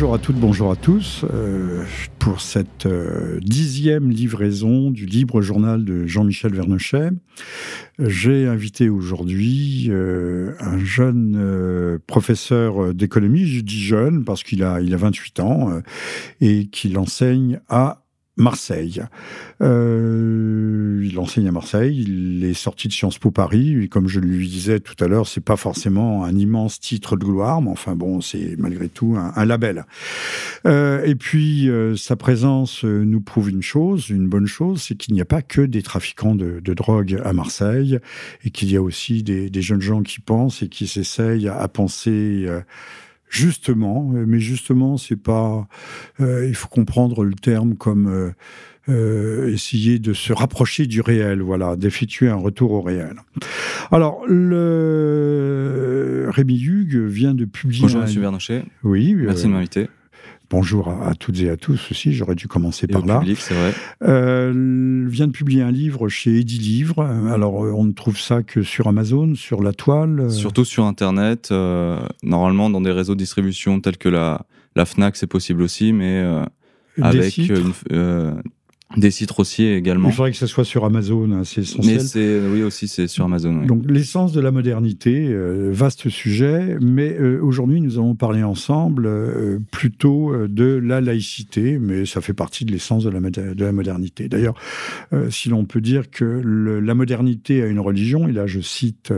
Bonjour à toutes, bonjour à tous. Euh, pour cette euh, dixième livraison du libre journal de Jean-Michel Vernochet, j'ai invité aujourd'hui euh, un jeune professeur d'économie, je dis jeune parce qu'il a, il a 28 ans et qu'il enseigne à Marseille. Euh, il enseigne à Marseille, il est sorti de Sciences Po Paris, et comme je lui disais tout à l'heure, c'est pas forcément un immense titre de gloire, mais enfin bon, c'est malgré tout un, label. Euh, et puis, euh, sa présence nous prouve une chose, une bonne chose, c'est qu'il n'y a pas que des trafiquants de, drogue à Marseille, et qu'il y a aussi des, jeunes gens qui pensent et qui s'essayent à, penser Justement, euh, mais justement, c'est pas. Euh, il faut comprendre le terme comme euh, essayer de se rapprocher du réel, voilà, d'effectuer un retour au réel. Alors, le Rémi Hugues vient de publier. Bonjour, Monsieur Bernochet. Oui. Merci de m'inviter bonjour à, toutes et à tous aussi, j'aurais dû commencer par là. vrai. Euh, vient de publier un livre chez Eddy Livre. Alors, euh, on ne trouve ça que sur Amazon, sur la toile euh. Surtout sur Internet. Euh, normalement, dans des réseaux de distribution tels que la, la Fnac, c'est possible aussi, mais avec une, des sites également. Il faudrait que ce soit sur Amazon, hein, c'est essentiel. Mais c'est, oui, aussi, c'est sur Amazon. Donc, l'essence de la modernité, euh, vaste sujet, mais euh, aujourd'hui, nous allons parler ensemble euh, plutôt de la laïcité, mais ça fait partie de l'essence de la, de la modernité. D'ailleurs, si l'on peut dire que la modernité a une religion, et là, je cite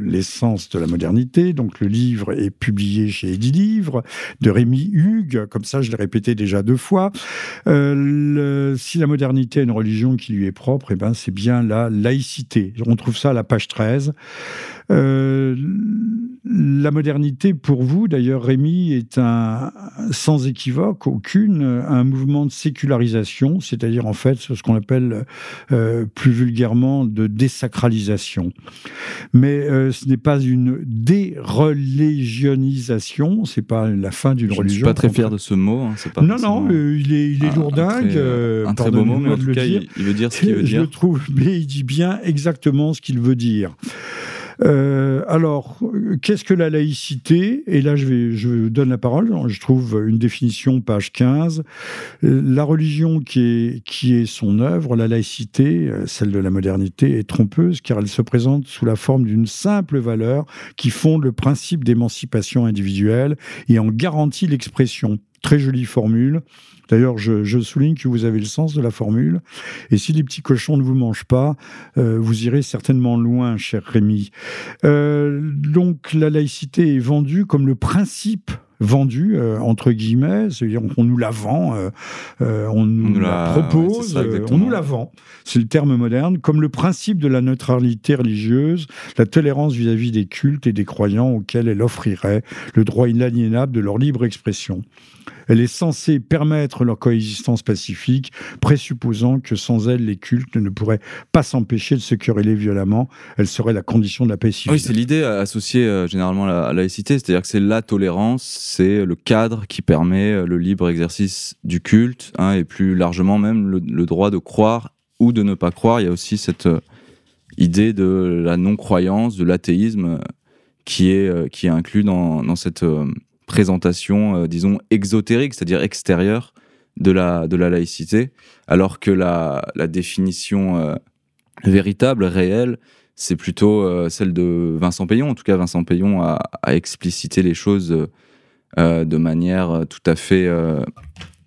l'essence de la modernité, donc le livre est publié chez Eddy Livre, de Rémi Hugues, comme ça, je l'ai répété déjà deux fois. Le, si la modernité a une religion qui lui est propre, eh ben, c'est bien la laïcité. On trouve ça à la page 13. Euh, la modernité, pour vous, d'ailleurs, Rémi, est un, sans équivoque, aucune, un mouvement de sécularisation, c'est-à-dire en fait ce qu'on appelle euh, plus vulgairement de désacralisation. Mais euh, ce n'est pas une déreligionisation, c'est pas la fin d'une religion. Je ne suis pas très fier de ce mot. Hein, pas non, non, il est, il est lourdingue. Très, beau mot, mais en tout cas, il, veut dire ce qu'il veut dire. Je trouve, mais il dit bien exactement ce qu'il veut dire. Euh, alors, qu'est-ce que la laïcité? Et là, je, vais, je donne la parole. Je trouve une définition, page 15. Euh, la religion qui est, qui est son œuvre, la laïcité, euh, celle de la modernité, est trompeuse car elle se présente sous la forme d'une simple valeur qui fonde le principe d'émancipation individuelle et en garantit l'expression. Très jolie formule. D'ailleurs, je, souligne que vous avez le sens de la formule. Et si les petits cochons ne vous mangent pas, euh, vous irez certainement loin, cher Rémi. Euh, donc, la laïcité est vendue comme le principe vendu euh, entre guillemets, c'est-à-dire qu'on nous la vend, on nous, la, propose, on nous la vend. C'est le terme moderne, comme le principe de la neutralité religieuse, la tolérance vis-à-vis des cultes et des croyants auxquels elle offrirait le droit inaliénable de leur libre expression. Elle est censée permettre leur coexistence pacifique, présupposant que sans elle, les cultes ne pourraient pas s'empêcher de se quereller violemment. Elle serait la condition de la paix civile. Oui, c'est l'idée associée euh, généralement à la laïcité, c'est-à-dire que c'est la tolérance, c'est le cadre qui permet euh, le libre exercice du culte, hein, et plus largement même le, droit de croire ou de ne pas croire. Il y a aussi cette euh, idée de la non-croyance, de l'athéisme, qui est, qui est inclus dans, dans cette présentation, euh, disons, exotérique, c'est-à-dire extérieure de la, de la laïcité, alors que la, la définition euh, véritable, réelle, c'est plutôt euh, celle de Vincent Payon. En tout cas, Vincent Payon a, a explicité les choses de manière tout à fait,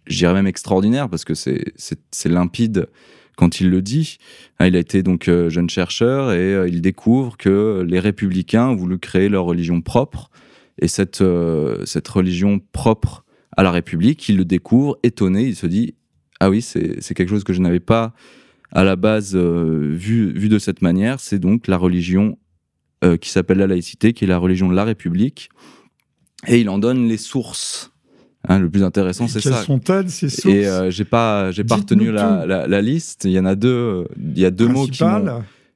je dirais même extraordinaire, parce que c'est limpide quand il le dit. Ah, il a été donc jeune chercheur et il découvre que les républicains ont voulu créer leur religion propre et cette, euh, cette religion propre à la République, il le découvre, étonné, il se dit Ah oui, c'est quelque chose que je n'avais pas à la base euh, vu, vu de cette manière. C'est donc la religion euh, qui s'appelle la laïcité, qui est la religion de la République. Et il en donne les sources. Hein, le plus intéressant, c'est ça. Quelles sont-elles, ces sources? Et j'ai pas, j'ai pas retenu la, la, liste. Il y en a deux. Il y a deux mots qui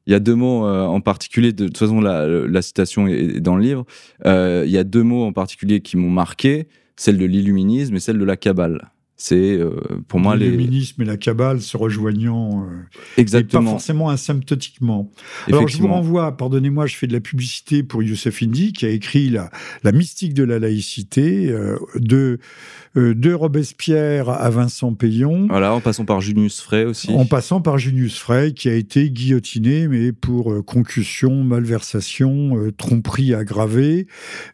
il y a deux mots euh, en particulier, de, toute façon la, citation est dans le livre, euh, il y a deux mots en particulier qui m'ont marqué, celle de l'illuminisme et celle de la cabale. C'est pour moi les... L'illuminisme et la Kabbale se rejoignant. Exactement. Et pas forcément asymptotiquement. Alors je vous renvoie, pardonnez-moi, je fais de la publicité pour Youssef Indy qui a écrit la, la mystique de la laïcité de de Robespierre à Vincent Payon. Voilà, en passant par Junius Frey aussi. En passant par Junius Frey, qui a été guillotiné, mais pour euh, concussion, malversation, euh, tromperie aggravée,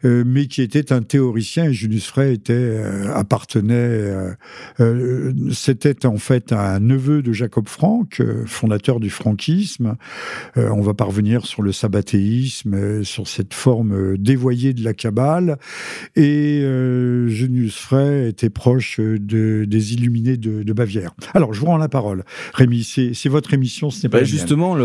euh, mais qui était un théoricien. Et Junius Frey était, appartenait, c'était en fait un neveu de Jacob Frank, fondateur du franquisme. on va parvenir sur le sabbatéisme, sur cette forme dévoyée de la Kabbale. Et Junius Frey était proche euh, de, des illuminés de, Bavière. Alors, je vous rends la parole. Rémi, c'est votre émission, ce n'est pas bah, Justement,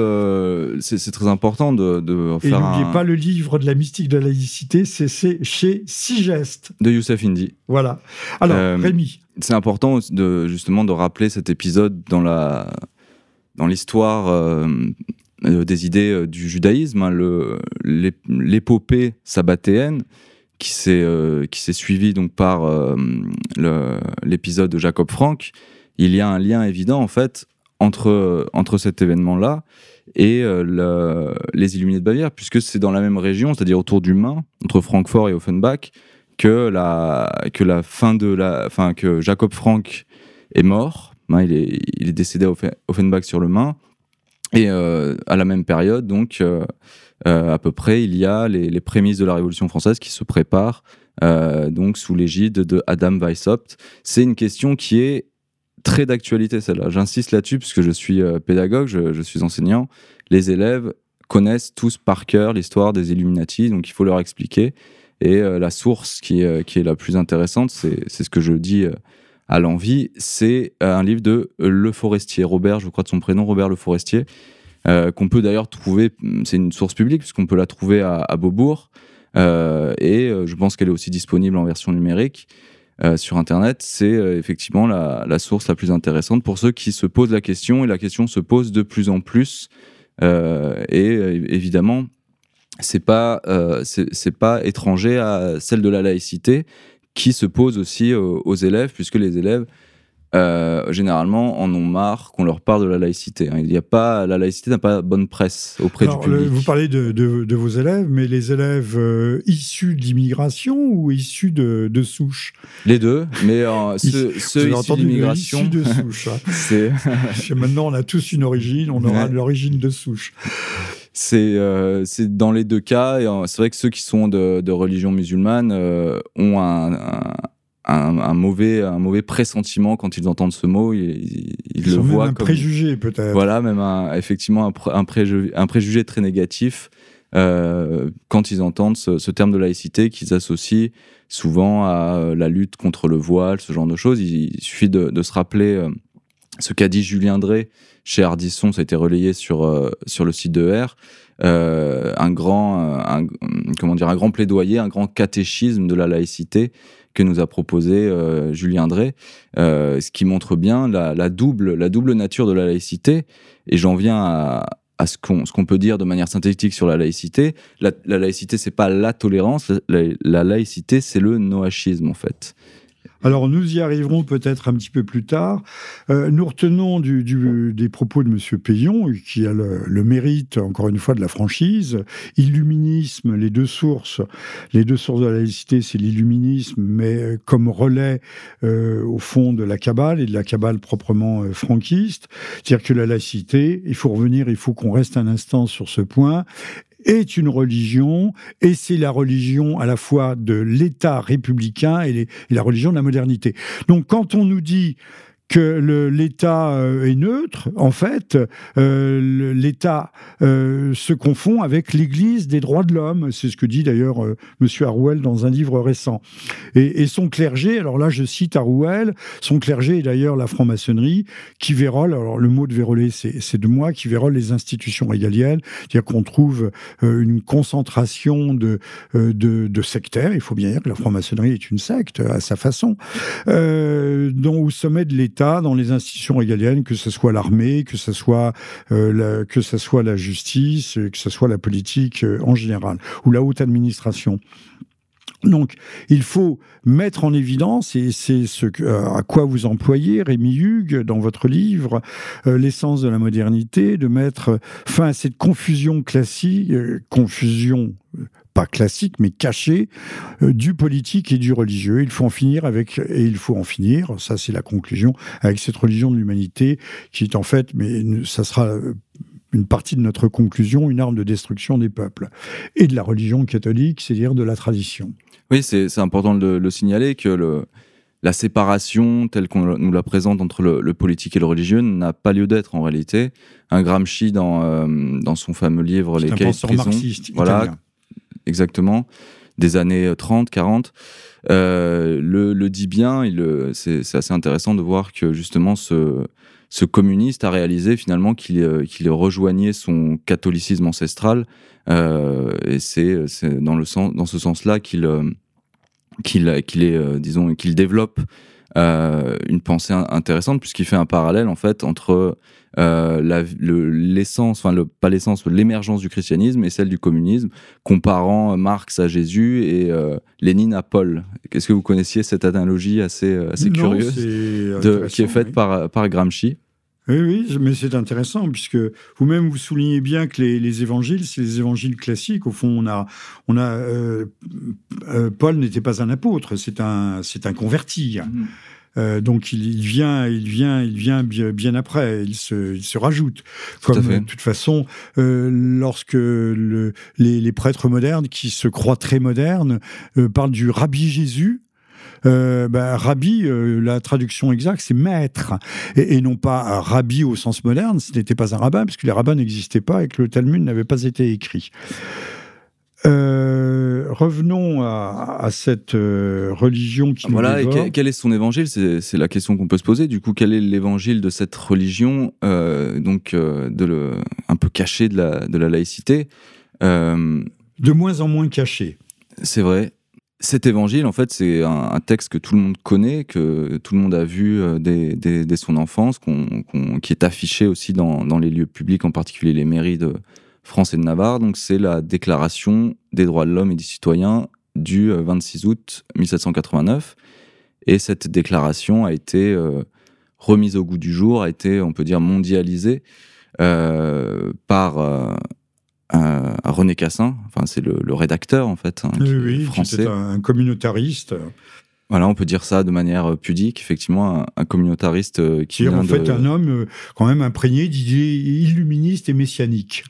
c'est très important de, de faire Et n'oubliez pas le livre de la mystique de la laïcité, c'est chez Sigeste. De Youssef Indy. Voilà. Alors, euh, Rémi. C'est important de, justement de rappeler cet épisode dans l'histoire euh, des idées du judaïsme, hein, l'épopée sabbatéenne, qui s'est euh, qui s'est suivi donc par euh, l'épisode de Jacob Frank, il y a un lien évident en fait entre entre cet événement là et euh, les Illuminés de Bavière, puisque c'est dans la même région, c'est-à-dire autour du Main, entre Francfort et Offenbach, que la fin de la fin que Jacob Frank est mort. Hein, il est il est décédé à Offenbach sur le Main et à la même période donc euh, à peu près, il y a les, prémices de la Révolution française qui se préparent, euh, donc sous l'égide de Adam Weishaupt. C'est une question qui est très d'actualité, celle-là. J'insiste là-dessus puisque je suis euh, pédagogue, je, suis enseignant. Les élèves connaissent tous par cœur l'histoire des Illuminati, donc il faut leur expliquer. Et la source qui, qui, est la plus intéressante, c'est ce que je dis à l'envie, c'est un livre de Le Forestier, Robert, je crois de son prénom, Robert Le Forestier, euh, qu'on peut d'ailleurs trouver, c'est une source publique, puisqu'on peut la trouver à, Beaubourg, euh, et euh, je pense qu'elle est aussi disponible en version numérique. sur Internet, c'est effectivement la, source la plus intéressante pour ceux qui se posent la question, et la question se pose de plus en plus. et évidemment, c'est pas c'est pas étranger à celle de la laïcité qui se pose aussi aux élèves, puisque les élèves euh, généralement en ont marre qu'on leur parle de la laïcité. Hein. Il y a pas, la laïcité n'a pas bonne presse auprès du public. vous parlez de, vos élèves, mais les élèves euh, issus d'immigration ou issus de, de souche? Les deux, mais euh, ceux, issus d'immigration. Issus de souche. Hein. Maintenant, on a tous une origine, on aura l'origine de souche. C'est c'est dans les deux cas. C'est vrai que ceux qui sont de, religion musulmane ont un un, mauvais, un mauvais pressentiment quand ils entendent ce mot. Ils, le voient même un préjugé peut-être. Voilà, même effectivement un, préjugé, un, préjugé, très négatif euh, quand ils entendent ce, terme de laïcité qu'ils associent souvent à euh, la lutte contre le voile, ce genre de choses. Il, suffit de, se rappeler euh, ce qu'a dit Julien Drey chez Ardisson, ça a été relayé sur, sur le site de R. un grand, comment dire, un grand plaidoyer, un grand catéchisme de la laïcité que nous a proposé euh, Julien Drey, euh, ce qui montre bien la, double, la double nature de la laïcité. Et j'en viens à, ce qu'on peut dire de manière synthétique sur la laïcité. La, laïcité, c'est pas la tolérance, la, la laïcité, c'est le noachisme en fait. Alors nous y arriverons peut-être un petit peu plus tard. Euh, nous retenons des propos de M. Payon, qui a le, mérite, encore une fois, de la franchise. Illuminisme, les deux sources, les deux sources de la laïcité, c'est l'illuminisme, mais comme relais euh, au fond de la cabale et de la cabale proprement euh, franquiste. C'est-à-dire que la laïcité, il faut revenir, il faut qu'on reste un instant sur ce point, est une religion, et c'est la religion à la fois de l'État républicain et, la religion de la modernité. Donc quand on nous dit que l'État euh, est neutre, en fait, euh, l'État euh, se confond avec l'Église des droits de l'homme. C'est ce que dit d'ailleurs Monsieur Arouel dans un livre récent. Et, son clergé, alors là je cite Arouel, son clergé est d'ailleurs la franc-maçonnerie qui vérole, alors le mot de véroler c'est de moi, qui vérole les institutions régaliennes, c'est-à-dire qu'on trouve une concentration de, sectaires, il faut bien dire que la franc-maçonnerie est une secte à sa façon, dont au sommet de l'État dans les institutions régaliennes, que ce soit l'armée, que ce soit euh, la, que ce soit la justice, que ce soit la politique euh, en général ou la haute administration. Donc, il faut mettre en évidence, et c'est ce à quoi vous employez, Rémi Hugues, dans votre livre, euh, L'essence de la modernité, de mettre fin à cette confusion classique, euh, confusion pas classique, mais cachée, euh, du politique et du religieux. Il faut en finir avec, et il faut en finir, ça c'est la conclusion, avec cette religion de l'humanité, qui est en fait, mais ça sera une partie de notre conclusion, une arme de destruction des peuples. Et de la religion catholique, c'est-à-dire de la tradition. Oui, c'est important de le signaler que le, la séparation telle qu'on nous la présente entre le, politique et le religieux n'a pas lieu d'être en réalité. Un Gramsci dans, euh, dans son fameux livre Les cahiers de prison, voilà, exactement, des années 30, 40, euh, le, dit bien. C'est assez intéressant de voir que justement ce, ce communiste a réalisé finalement qu'il euh, qu'il rejoignait son catholicisme ancestral et c'est dans, le dans ce sens-là qu'il qu'il qu'il est, euh, disons, qu'il développe euh, une pensée intéressante puisqu'il fait un parallèle en fait entre euh, l'essence, enfin le, pas l'essence, l'émergence du christianisme et celle du communisme, comparant Marx à Jésus et Lénine à Paul. Qu'est-ce que vous connaissiez cette analogie assez, assez curieuse de, qui est faite par, par Gramsci? Oui, oui, mais c'est intéressant puisque vous-même vous soulignez bien que les, évangiles, c'est les évangiles classiques. Au fond, on a, on a, euh, euh, Paul n'était pas un apôtre, c'est un, c'est un converti. Mhm. Euh, donc il, vient, il vient, il vient bien, après. Il se, il se rajoute. Comme de toute façon, lorsque le, les, les, prêtres modernes, qui se croient très modernes, parlent du Rabbi Jésus, euh, bah, rabbi, euh, la traduction exacte, c'est maître, et, non pas rabbi au sens moderne. Ce n'était pas un rabbin, puisque les rabbins n'existaient pas et que le Talmud n'avait pas été écrit. Euh, revenons à, cette religion qui voilà, et quel, est son évangile? C'est la question qu'on peut se poser. Du coup, quel est l'évangile de cette religion, donc de le, un peu caché de la, de la laïcité De moins en moins caché. C'est vrai. Cet évangile, en fait, c'est un, texte que tout le monde connaît, que tout le monde a vu euh, dès, son enfance, qui est affiché aussi dans, les lieux publics, en particulier les mairies de France et de Navarre. Donc, c'est la Déclaration des droits de l'homme et des citoyens du 26 euh, août 1789. Et cette déclaration a été euh, remise au goût du jour, a été, on peut dire, mondialisée par à, René Cassin. Enfin, c'est le, rédacteur, en fait, hein, oui, français. un communautariste. Voilà, on peut dire ça de manière pudique, effectivement, un, communautariste euh, qui est en fait un homme euh, quand même imprégné d'idées illuministes et messianiques.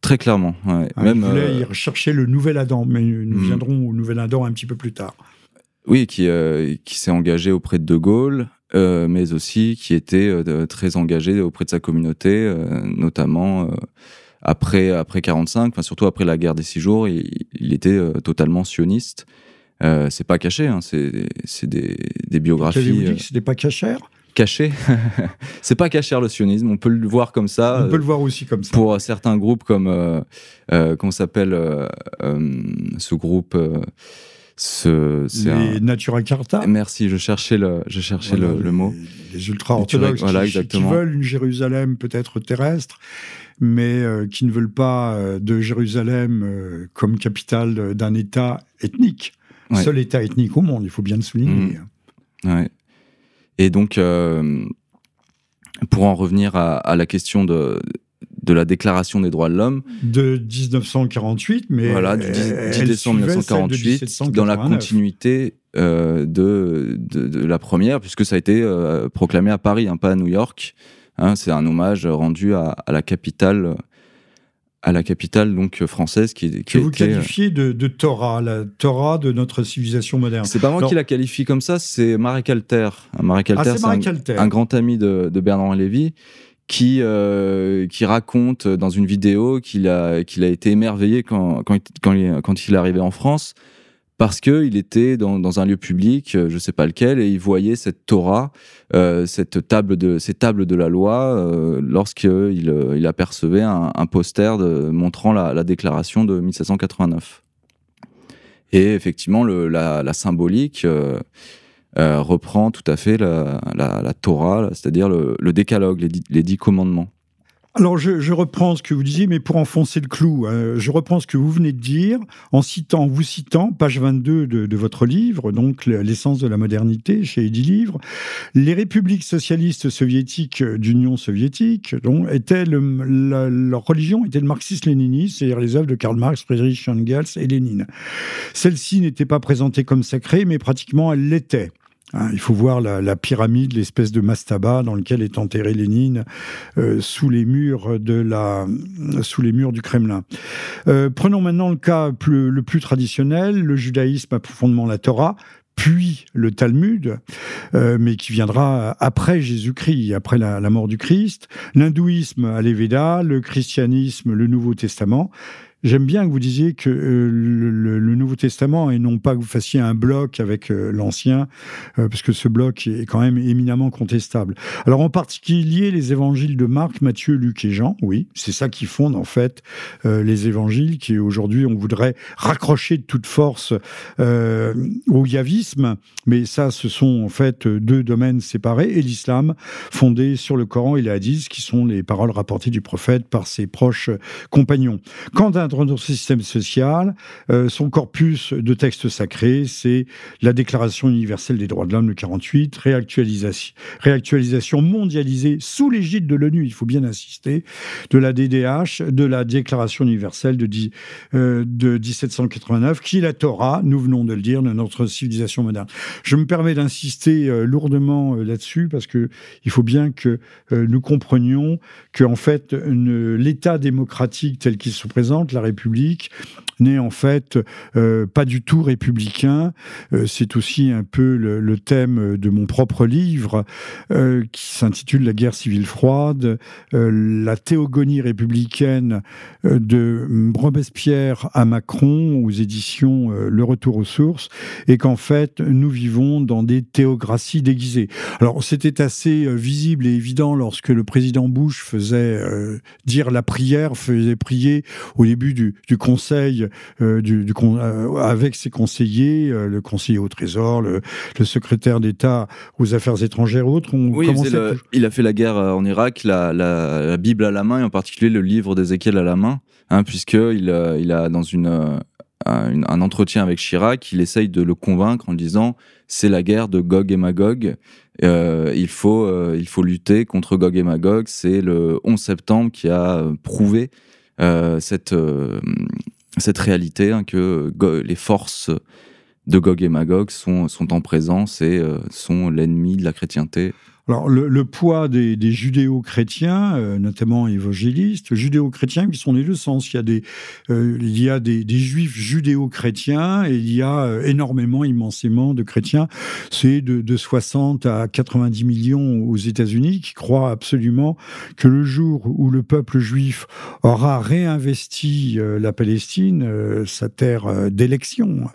Très clairement. Ouais. Ah, même, il voulait euh, chercher le nouvel Adam, mais nous hmm. viendrons au nouvel Adam un petit peu plus tard. Oui, qui, qui s'est engagé auprès de De Gaulle, mais aussi qui était très engagé auprès de sa communauté, notamment après après 45, enfin surtout après la guerre des six jours, il, était euh, totalement sioniste. Euh, c'est pas caché, hein, c'est des, des, biographies. Vous dit que c'était pas cachère? Caché C'est pas cachère le sionisme, on peut le voir comme ça. On peut le voir aussi comme ça. Pour certains groupes comme euh, euh comment s'appelle ce groupe ce, les un... Natura Carta. Merci, je cherchais le, je cherchais le, mot. Les, ultra-orthodoxes voilà, qui, qui, veulent une Jérusalem peut-être terrestre, mais euh, qui ne veulent pas euh, de Jérusalem euh, comme capitale d'un État ethnique. Seul État ethnique au monde, il faut bien le souligner. Mmh. Et donc, pour en revenir à, la question de, de la Déclaration des droits de l'homme. De 1948, mais. Voilà, du 10, décembre 1948, dans la continuité de, de, la première, puisque ça a été proclamé à Paris, hein, pas à New York. Hein, c'est un hommage rendu à, la capitale à la capitale donc française qui, qui que vous qualifiez de, Torah, la Torah de notre civilisation moderne. C'est pas moi qui la qualifie comme ça, c'est Marek Alter. Marek Alter, ah, c'est un, grand ami de, Bernard Lévy qui euh, qui raconte dans une vidéo qu'il a qu'il a été émerveillé quand quand, quand, quand il est arrivé en France parce qu'il était dans, un lieu public, euh, je ne sais pas lequel, et il voyait cette Torah, euh, cette table de, ces tables de la loi, euh, lorsqu'il il apercevait un, poster montrant la, déclaration de 1789. Et effectivement, la, symbolique reprend tout à fait la, Torah, c'est-à-dire le, décalogue, les dix commandements. Alors, je, reprends ce que vous disiez, mais pour enfoncer le clou, hein, je reprends ce que vous venez de dire en citant, vous citant, page 22 de, votre livre, donc l'essence de la modernité chez Eddy Livre, les républiques socialistes soviétiques d'Union soviétique, donc, étaient leur religion était le marxisme-léninisme, c'est-à-dire les œuvres de Karl Marx, Friedrich Engels et Lénine. Celle-ci n'était pas présentée comme sacrée, mais pratiquement elle l'était. Hein, il faut voir la, pyramide, l'espèce de mastaba dans lequel est enterré Lénine euh, sous les murs du Kremlin. Euh, prenons maintenant le cas le plus traditionnel. Le judaïsme a profondément la Torah puis le Talmud, euh, mais qui viendra après Jésus-Christ, après la, mort du Christ, l'hindouisme à les Védas, le christianisme, le Nouveau Testament, J'aime bien que vous disiez que euh, le, Nouveau Testament, et non pas que vous fassiez un bloc avec euh, l'Ancien, euh, parce que ce bloc est quand même éminemment contestable. Alors en particulier les évangiles de Marc, Matthieu, Luc et Jean, oui, c'est ça qui fonde en fait les évangiles, qui aujourd'hui on voudrait raccrocher de toute force au yavisme, mais ça ce sont en fait deux domaines séparés, et l'islam fondé sur le Coran et les hadiths, qui sont les paroles rapportées du prophète par ses proches compagnons. Quant à dans notre système social, euh, son corpus de textes sacrés, c'est la Déclaration universelle des droits de l'homme, le 48, réactualisation, mondialisée sous l'égide de l'ONU, il faut bien insister, de la DDH, de la Déclaration universelle de, euh, de 1789, qui est la Torah, nous venons de le dire, de notre civilisation moderne. Je me permets d'insister euh, lourdement là-dessus parce que il faut bien que nous comprenions que en fait l'État démocratique tel qu'il se présente, la République n'est en fait euh, pas du tout républicain. Euh, c'est aussi un peu le, thème de mon propre livre euh, qui s'intitule La guerre civile froide, la théogonie républicaine de Robespierre à Macron aux éditions Le Retour aux sources, et qu'en fait nous vivons dans des théocraties déguisées. Alors c'était assez visible et évident lorsque le président Bush faisait dire la prière, faisait prier au début du, du Conseil euh, du, euh, avec ses conseillers, euh, le conseiller au Trésor, le, secrétaire d'État aux Affaires étrangères autres. oui, il, a fait la guerre en Irak, la, Bible à la main, et en particulier le livre d'Ézéchiel à la main, hein, puisqu'il il a dans une un, entretien avec Chirac, il essaye de le convaincre en disant c'est la guerre de Gog et Magog. il, faut, il faut lutter contre Gog et Magog. C'est le 11 septembre qui a prouvé cette, cette réalité hein, que les forces de Gog et Magog sont, sont en présence et euh, sont l'ennemi de la chrétienté alors, le, poids des, judéo-chrétiens, euh, notamment évangélistes, judéo-chrétiens qui sont les deux sens. Il y a des, euh, des, juifs judéo-chrétiens et il y a euh, énormément, immensément de chrétiens. C'est de, de, 60 à 90 millions aux États-Unis qui croient absolument que le jour où le peuple juif aura réinvesti la Palestine, sa terre d'élection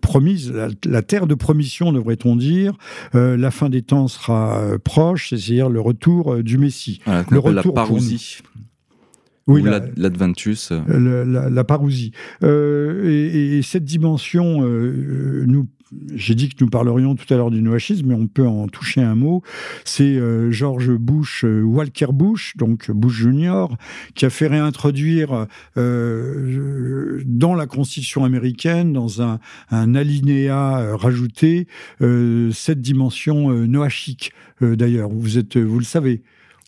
promise, la, la, terre de promission, devrait-on dire, la fin des temps sera proche, c'est-à-dire le retour euh, du Messie. le retour la parousie. Oui, l'Adventus. La, la, la, parousie. Euh, et, cette dimension nous j'ai dit que nous parlerions tout à l'heure du noachisme, mais on peut en toucher un mot. C'est euh, George Bush, euh, Walker Bush, donc Bush Junior, qui a fait réintroduire euh, dans la Constitution américaine, dans un, un alinéa rajouté, cette dimension noachique. D'ailleurs, vous êtes, vous le savez.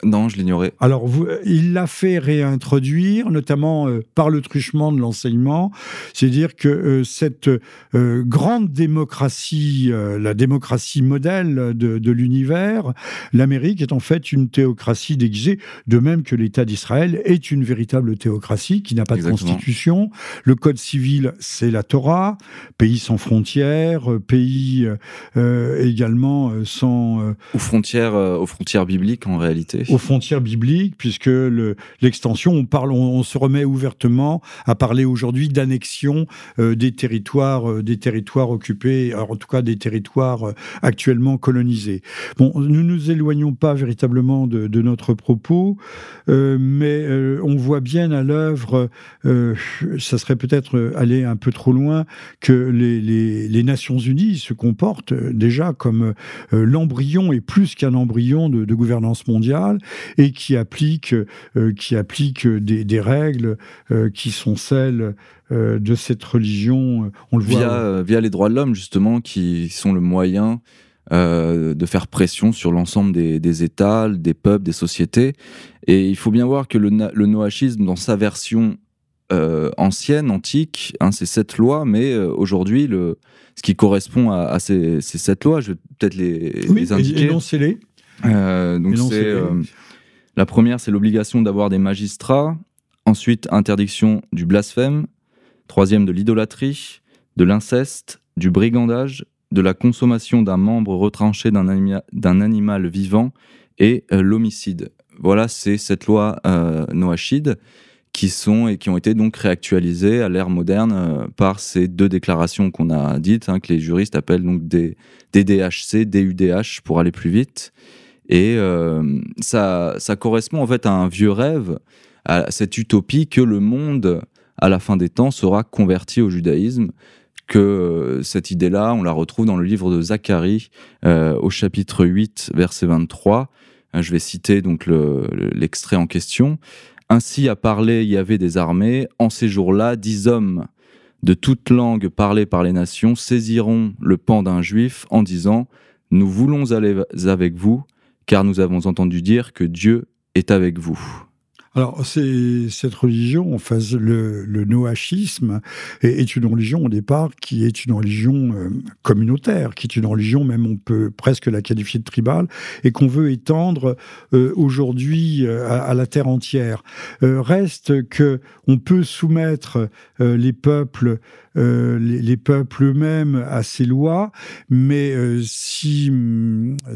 Non, je l'ignorais. Alors, il l'a fait réintroduire, notamment euh, par le truchement de l'enseignement. C'est-à-dire que euh, cette euh, grande démocratie, la démocratie modèle de, l'univers, l'Amérique est en fait une théocratie déguisée, de même que l'État d'Israël est une véritable théocratie qui n'a pas de constitution. Le code civil, c'est la Torah, pays sans frontières, pays également sans... aux frontières, aux frontières bibliques en réalité aux frontières bibliques, puisque l'extension, on, parle, on, se remet ouvertement à parler aujourd'hui d'annexion euh, des territoires, euh, des territoires occupés, en tout cas des territoires euh, actuellement colonisés. Bon, nous nous éloignons pas véritablement de, notre propos, mais on voit bien à l'œuvre, ça serait peut-être aller un peu trop loin, que les, Nations Unies se comportent déjà comme l'embryon et plus qu'un embryon de, de gouvernance mondiale et qui applique, qui applique des, règles qui sont celles de cette religion. On le voit via les droits de l'homme justement, qui sont le moyen euh, de faire pression sur l'ensemble des, États, des peuples, des sociétés. Et il faut bien voir que le, le noachisme, dans sa version euh, ancienne, antique, hein, c'est sept lois, mais euh, aujourd'hui, ce qui correspond à, ces, sept lois, je vais peut-être les, les indiquer. Énoncez-les. Donc c'est la première, c'est l'obligation d'avoir des magistrats. Ensuite, interdiction du blasphème. Troisième, de l'idolâtrie, de l'inceste, du brigandage, de la consommation d'un membre retranché d'un animal vivant et euh, l'homicide. Voilà, c'est cette loi euh, noachide qui sont et qui ont été donc réactualisées à l'ère moderne euh, par ces deux déclarations qu'on a dites, hein, que les juristes appellent donc des, DDHC, DUDH pour aller plus vite. Et ça, ça correspond en fait à un vieux rêve, à cette utopie que le monde, à la fin des temps, sera converti au judaïsme que euh, cette idée-là, on la retrouve dans le livre de Zacharie euh, au chapitre 8, verset 23. Euh, je vais citer donc l'extrait en question. Ainsi a parlé Yahvé des armées, en ces jours-là, dix hommes de toute langue parlée par les nations saisiront le pan d'un juif en disant Nous voulons aller avec vous, car nous avons entendu dire que Dieu est avec vous. Alors, cette religion, enfin, le, le noachisme est, une religion au départ qui est une religion euh, communautaire, qui est une religion, même on peut presque la qualifier de tribale, et qu'on veut étendre euh, aujourd'hui euh, à, la terre entière. reste que on peut soumettre les peuples euh, les, peuples eux-mêmes à ces lois, mais euh, si,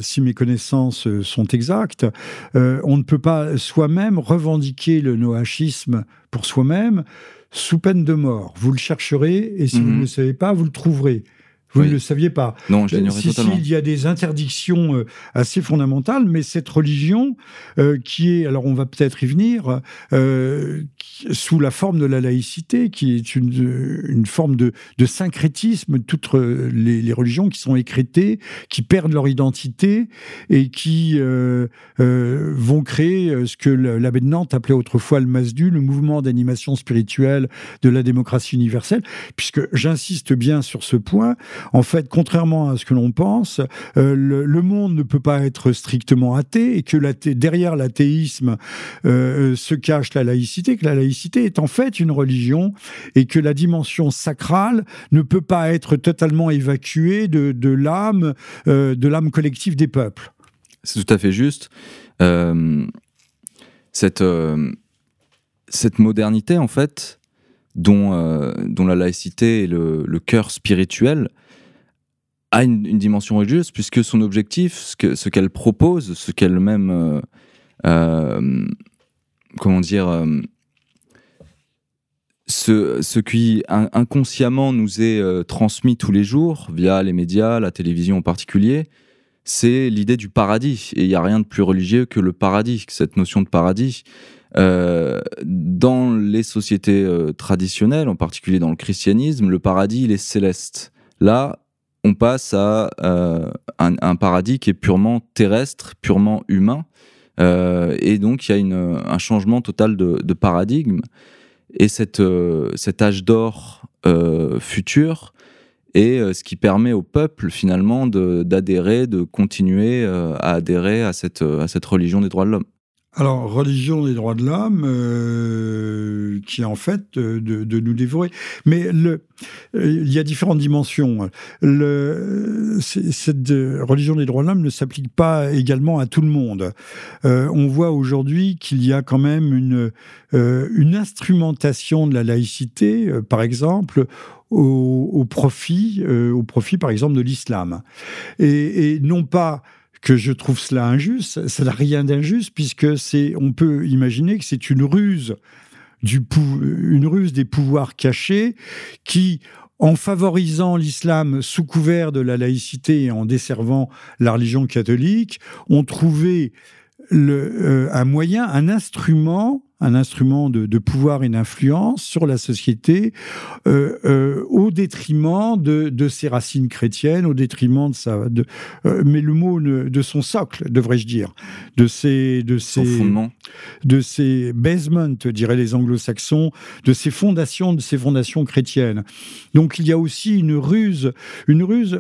si mes connaissances sont exactes, euh, on ne peut pas soi-même revendiquer le noachisme pour soi-même sous peine de mort. Vous le chercherez et si vous mhm. ne le savez pas, vous le trouverez. Vous ne le saviez pas. Non, je l'ignorais totalement. il y a des interdictions euh, assez fondamentales, mais cette religion, euh, qui est, alors on va peut-être y venir, euh, sous la forme de la laïcité, qui est une, une forme de, de syncrétisme, toutes les, les, religions qui sont écrétées, qui perdent leur identité et qui vont créer ce que l'abbé de Nantes appelait autrefois le MASDU, le mouvement d'animation spirituelle de la démocratie universelle, puisque j'insiste bien sur ce point, en fait, contrairement à ce que l'on pense, euh, le, monde ne peut pas être strictement athée et que derrière l'athéisme euh, se cache la laïcité, que la laïcité est en fait une religion et que la dimension sacrale ne peut pas être totalement évacuée de, l'âme, euh, de l'âme collective des peuples. C'est tout à fait juste. cette, cette modernité, en fait, dont, dont la laïcité est le cœur spirituel, a une, dimension religieuse, puisque son objectif, ce qu'elle propose, ce qu'elle même. Euh, euh, comment dire. Euh, ce, ce, qui inconsciemment nous est transmis tous les jours, via les médias, la télévision en particulier, c'est l'idée du paradis. Et il n'y a rien de plus religieux que le paradis, cette notion de paradis. dans les sociétés traditionnelles, en particulier dans le christianisme, le paradis, il est céleste. Là, on passe à euh, un, paradis qui est purement terrestre, purement humain. Euh, et donc, il y a un changement total de, paradigme. Et cette, euh, cet âge d'or futur est ce qui permet au peuple, finalement, d'adhérer, de, continuer à adhérer à cette, à cette religion des droits de l'homme. Alors, religion des droits de l'homme, euh, qui est en fait de, de, nous dévorer. Mais euh, il y a différentes dimensions. Cette religion des droits de l'homme ne s'applique pas également à tout le monde. Euh, on voit aujourd'hui qu'il y a quand même une, instrumentation de la laïcité, par exemple, au, profit, au profit, par exemple, de l'islam. Et non pas que je trouve cela injuste. Ça n'a rien d'injuste puisque c'est, on peut imaginer que c'est une ruse du une ruse des pouvoirs cachés qui, en favorisant l'islam sous couvert de la laïcité et en desservant la religion catholique, ont trouvé le, euh, un moyen, un instrument un instrument de, de pouvoir et d'influence sur la société euh, euh, au détriment de, de, ses racines chrétiennes, au détriment de sa, de, euh, mais le mot de son socle, devrais-je dire, de ses, de ses, fondements, de ses basements, diraient les anglo-saxons, de ses fondations, de ses fondations chrétiennes. Donc il y a aussi une ruse, une ruse.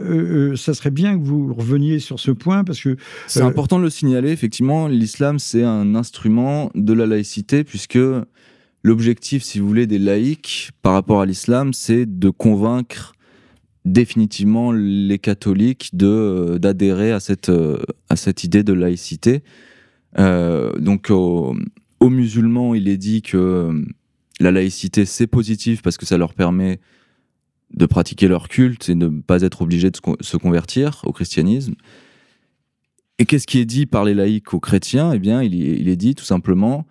Ça serait bien que vous reveniez sur ce point parce que c'est important de le signaler. Effectivement, l'islam c'est un instrument de la laïcité puisque l'objectif, si vous voulez, des laïcs par rapport à l'islam, c'est de convaincre définitivement les catholiques de euh, d'adhérer à cette euh, à cette idée de laïcité. Euh, donc aux, musulmans, il est dit que la laïcité c'est positif parce que ça leur permet de pratiquer leur culte et de ne pas être obligés de se convertir au christianisme. Et qu'est-ce qui est dit par les laïcs aux chrétiens? Eh bien, il est dit tout simplement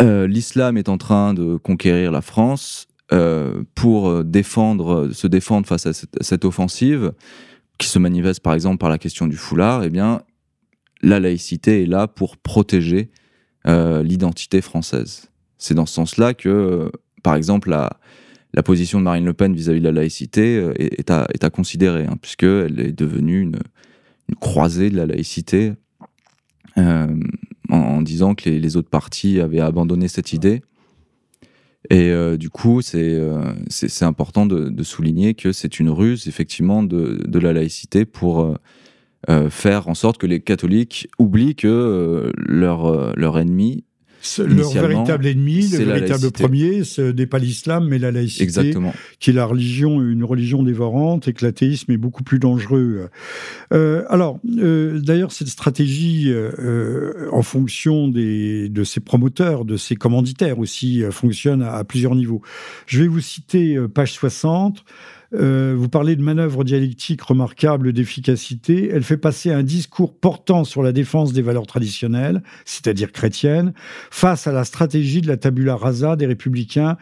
euh, l'islam est en train de conquérir la France euh, pour défendre, se défendre face à cette, offensive qui se manifeste par exemple par la question du foulard. Eh bien, la laïcité est là pour protéger euh, l'identité française. C'est dans ce sens-là que, par exemple, la, position de Marine Le Pen vis-à-vis de la laïcité est, à, considérer, hein, puisqu'elle est devenue une, croisée de la laïcité en, disant que les, autres partis avaient abandonné cette idée. Et euh, du coup, euh, c'est important de, de, souligner que c'est une ruse, effectivement, de, de la laïcité pour euh, faire en sorte que les catholiques oublient que leur, leur ennemi leur véritable ennemi, le véritable premier, ce n'est pas l'islam, mais la laïcité, Exactement. qui est la religion, une religion dévorante, et que l'athéisme est beaucoup plus dangereux. Euh, alors, euh, d'ailleurs, cette stratégie, euh, en fonction des, de ses promoteurs, de ses commanditaires aussi, fonctionne à, à, plusieurs niveaux. Je vais vous citer page 60. Euh, vous parlez de manœuvre dialectique remarquable d'efficacité. Elle fait passer un discours portant sur la défense des valeurs traditionnelles, c'est-à-dire chrétiennes, face à la stratégie de la tabula rasa des républicains.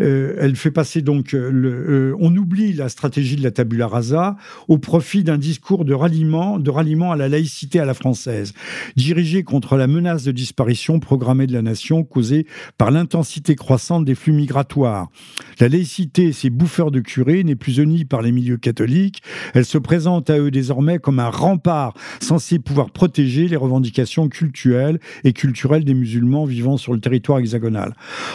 Euh, elle fait passer donc, euh, on oublie la stratégie de la tabula rasa au profit d'un discours de ralliement, de ralliement à la laïcité à la française, dirigé contre la menace de disparition programmée de la nation causée par l'intensité croissante des flux migratoires. La laïcité, ces bouffeurs de curés, n'est plus unie par les milieux catholiques. Elle se présente à eux désormais comme un rempart censé pouvoir protéger les revendications culturelles et culturelles des musulmans vivant sur le territoire hexagonal.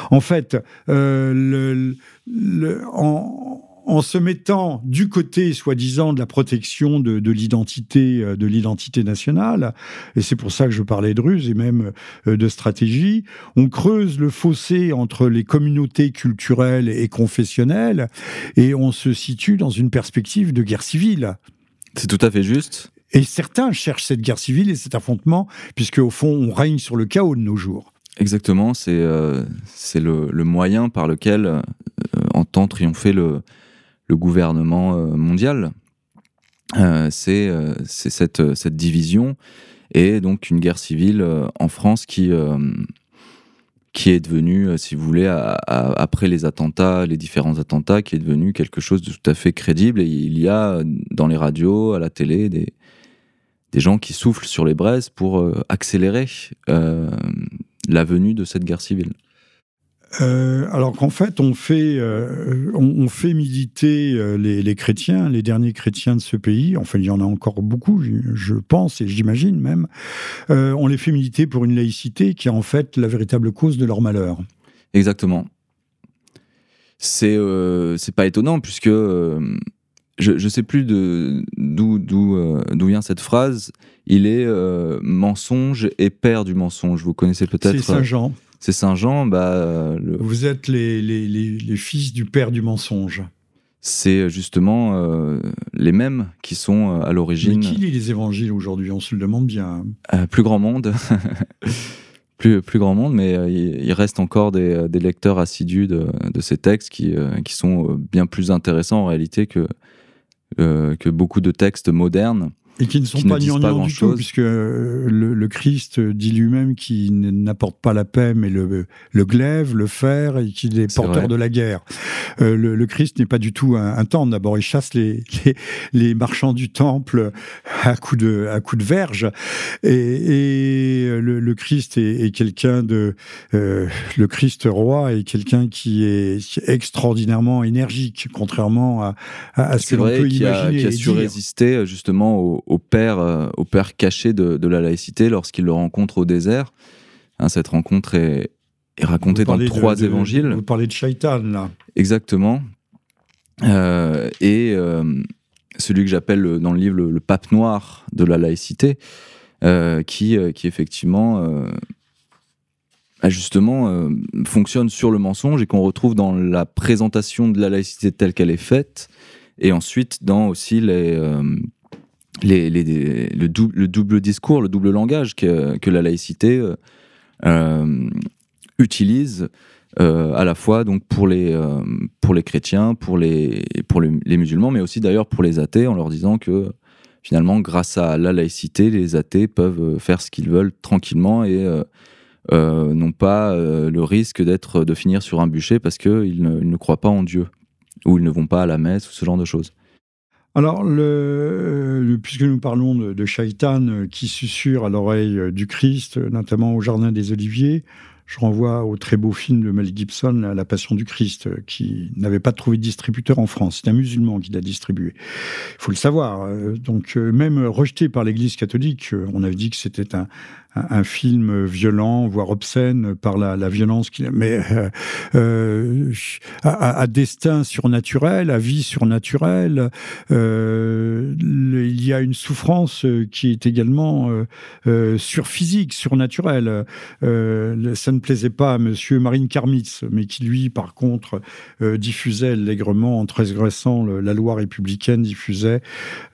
En fait, euh, le, le, en, en se mettant du côté, soi-disant, de la protection de, l'identité, euh, de l'identité nationale, et c'est pour ça que je parlais de ruse et même euh, de stratégie, on creuse le fossé entre les communautés culturelles et confessionnelles, et on se situe dans une perspective de guerre civile. C'est tout à fait juste. Et certains cherchent cette guerre civile et cet affrontement, puisque au fond, on règne sur le chaos de nos jours. Exactement, c'est euh, le, moyen par lequel entend triompher le, le gouvernement euh, mondial. Euh, c'est euh, cette, division et donc une guerre civile en France qui, qui est devenue, si vous voulez, après les attentats, les différents attentats, qui est devenu quelque chose de tout à fait crédible. Et il y a dans les radios, à la télé, des gens qui soufflent sur les braises pour accélérer la venue de cette guerre civile. Euh, alors qu'en fait, on fait, euh, on, fait militer euh, les, chrétiens, les derniers chrétiens de ce pays. Enfin, il y en a encore beaucoup, je, pense et j'imagine même. on les fait militer pour une laïcité qui est en fait la véritable cause de leur malheur. Exactement. C'est c'est pas étonnant puisque je ne sais plus d'où d'où vient cette phrase. Il est mensonge et père du mensonge. Vous connaissez peut-être. C'est Saint Jean c'est Saint-Jean. Bah, Vous êtes les, les, les, fils du père du mensonge. C'est justement euh, les mêmes qui sont euh, à l'origine. Mais qui lit les évangiles aujourd'hui? On se le demande bien. Euh, plus grand monde. plus, plus grand monde, mais il, reste encore des, des lecteurs assidus de, de, ces textes qui, qui sont bien plus intéressants en réalité que, que beaucoup de textes modernes. Et qui ne sont pas gnangnans du tout, puisque euh, le, Christ dit lui-même qu'il n'apporte pas la paix, mais le, le glaive, le fer, et qu'il est, porteur de la guerre. Euh, le, Christ n'est pas du tout un, un D'abord, il chasse les, les, marchands du temple à coups de, à coup de verge. Et, le, Christ est, quelqu'un de... Euh, le Christ roi est quelqu'un qui est extraordinairement énergique, contrairement à, à, ce que l'on peut imaginer. qui a su résister justement au, au père, euh, au père caché de, la laïcité lorsqu'il le rencontre au désert. Hein, cette rencontre est, racontée dans trois évangiles. Vous parlez de Shaitan, là. Exactement. Euh, et euh, celui que j'appelle dans le livre le, pape noir de la laïcité, qui, qui effectivement justement fonctionne sur le mensonge et qu'on retrouve dans la présentation de la laïcité telle qu'elle est faite, et ensuite dans aussi les, le, double, le, double, discours, le double langage que, que la laïcité euh, euh, utilise euh, à la fois donc pour les, pour les chrétiens, pour, les, pour les, musulmans, mais aussi d'ailleurs pour les athées, en leur disant que finalement, grâce à la laïcité, les athées peuvent faire ce qu'ils veulent tranquillement et n'ont pas le risque d'être de finir sur un bûcher parce qu'ils ils ne croient pas en Dieu ou ils ne vont pas à la messe ou ce genre de choses. Alors, le, puisque nous parlons de, de Shaitan euh, qui susurre à l'oreille euh, du Christ, notamment au Jardin des Oliviers, je renvoie au très beau film de Mel Gibson, La Passion du Christ, euh, qui n'avait pas trouvé de distributeur en France. C'est un musulman qui l'a distribué. Il faut le savoir. Donc, même rejeté par l'Église catholique, on avait dit que c'était un, un, film violent, voire obscène par la, violence qu'il mais euh, euh, à, destin surnaturel, à vie surnaturelle, euh, il y a une souffrance qui est également surphysique, surnaturelle. ça ne plaisait pas à Monsieur Marine Karmitz, mais qui lui, par contre, diffusait allègrement, en transgressant la loi républicaine, diffusait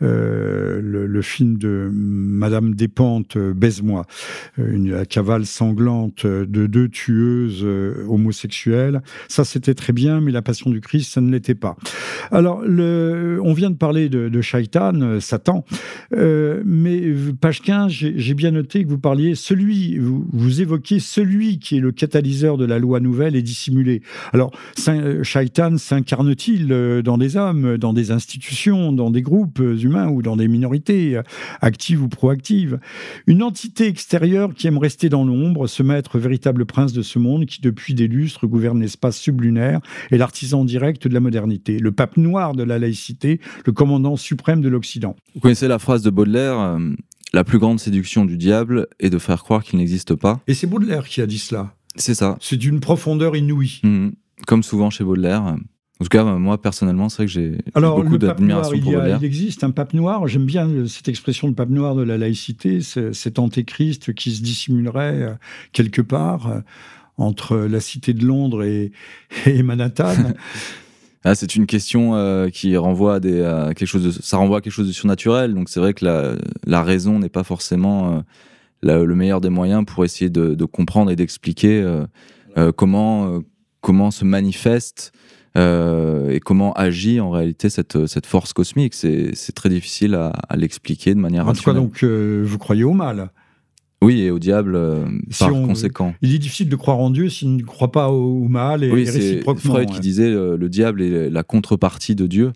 le, le, film de Madame Despentes, Baise-moi. Euh, une cavale sanglante de deux tueuses euh, homosexuelles. Ça, c'était très bien, mais la Passion du Christ, ça ne l'était pas. Alors, on vient de parler de, de Shaitan, euh, Satan, mais page 15, j'ai bien noté que vous parliez celui, vous, vous évoquez celui qui est le catalyseur de la loi nouvelle et dissimulé. Alors, Shaitan s'incarne-t-il dans des hommes, dans des institutions, dans des groupes humains ou dans des minorités actives ou proactives? Une entité extérieure qui aime rester dans l'ombre, se mettre véritable prince de ce monde qui, depuis des lustres, gouverne l'espace sublunaire et l'artisan direct de la modernité, le pape noir de la laïcité, le commandant suprême de l'Occident. Vous connaissez la phrase de Baudelaire euh, La plus grande séduction du diable est de faire croire qu'il n'existe pas. Et c'est Baudelaire qui a dit cela. C'est ça. C'est d'une profondeur inouïe. Mmh. Comme souvent chez Baudelaire. En tout cas, moi, personnellement, c'est vrai que j'ai beaucoup d'admiration pour Baudelaire. Il existe un pape noir, j'aime bien cette expression de pape noir de la laïcité, cet antéchrist qui se dissimulerait euh, quelque part euh, entre la cité de Londres et, Manhattan. Ah, c'est une question euh, qui renvoie à, des, quelque chose de, ça renvoie à quelque chose de surnaturel. Donc c'est vrai que la, la raison n'est pas forcément le meilleur des moyens pour essayer de, de comprendre et d'expliquer comment comment se manifeste euh, et comment agit en réalité cette, cette force cosmique? C'est très difficile à, l'expliquer de manière En tout cas, donc, euh, vous croyez au mal oui, et au diable euh, par conséquent. Il est difficile de croire en Dieu s'il ne croit pas au, mal et, oui, réciproquement. Freud qui disait le diable est la contrepartie de Dieu.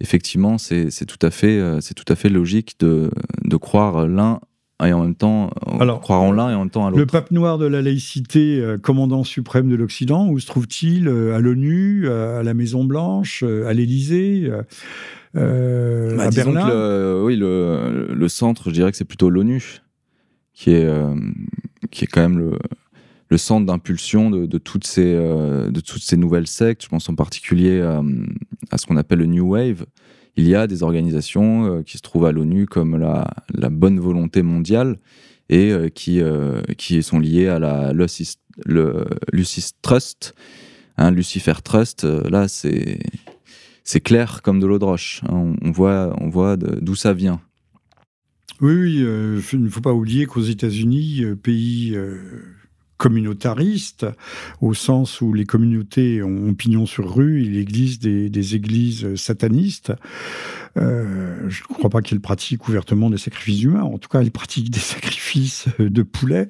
Effectivement, c'est tout à fait, tout à fait logique de, de croire l'un et en même temps Alors, croire en l'un et en même temps à l'autre. Le pape noir de la laïcité, euh, commandant suprême de l'Occident, où se trouve-t-il euh, À l'ONU, euh, à la Maison Blanche, à l'Élysée euh, bah, à Berlin le, Oui, le, le, centre, je dirais que c'est plutôt l'ONU, qui est, qui est quand même le, le centre d'impulsion de, de, toutes ces, de toutes ces nouvelles sectes. Je pense en particulier à ce qu'on appelle le New Wave, il y a des organisations euh, qui se trouvent à l'ONU comme la, bonne volonté mondiale et euh, qui, euh, qui sont liées à la Lucis Trust, hein, Lucifer Trust. là, c'est c'est clair comme de l'eau de roche. Hein. on, voit, on voit d'où ça vient. Oui, oui il ne faut pas oublier qu'aux États-Unis, pays communautariste, au sens où les communautés ont pignon sur rue, il existe des, églises satanistes. je ne crois pas qu'elle pratique ouvertement des sacrifices humains. En tout cas, elle pratique des sacrifices de poulets,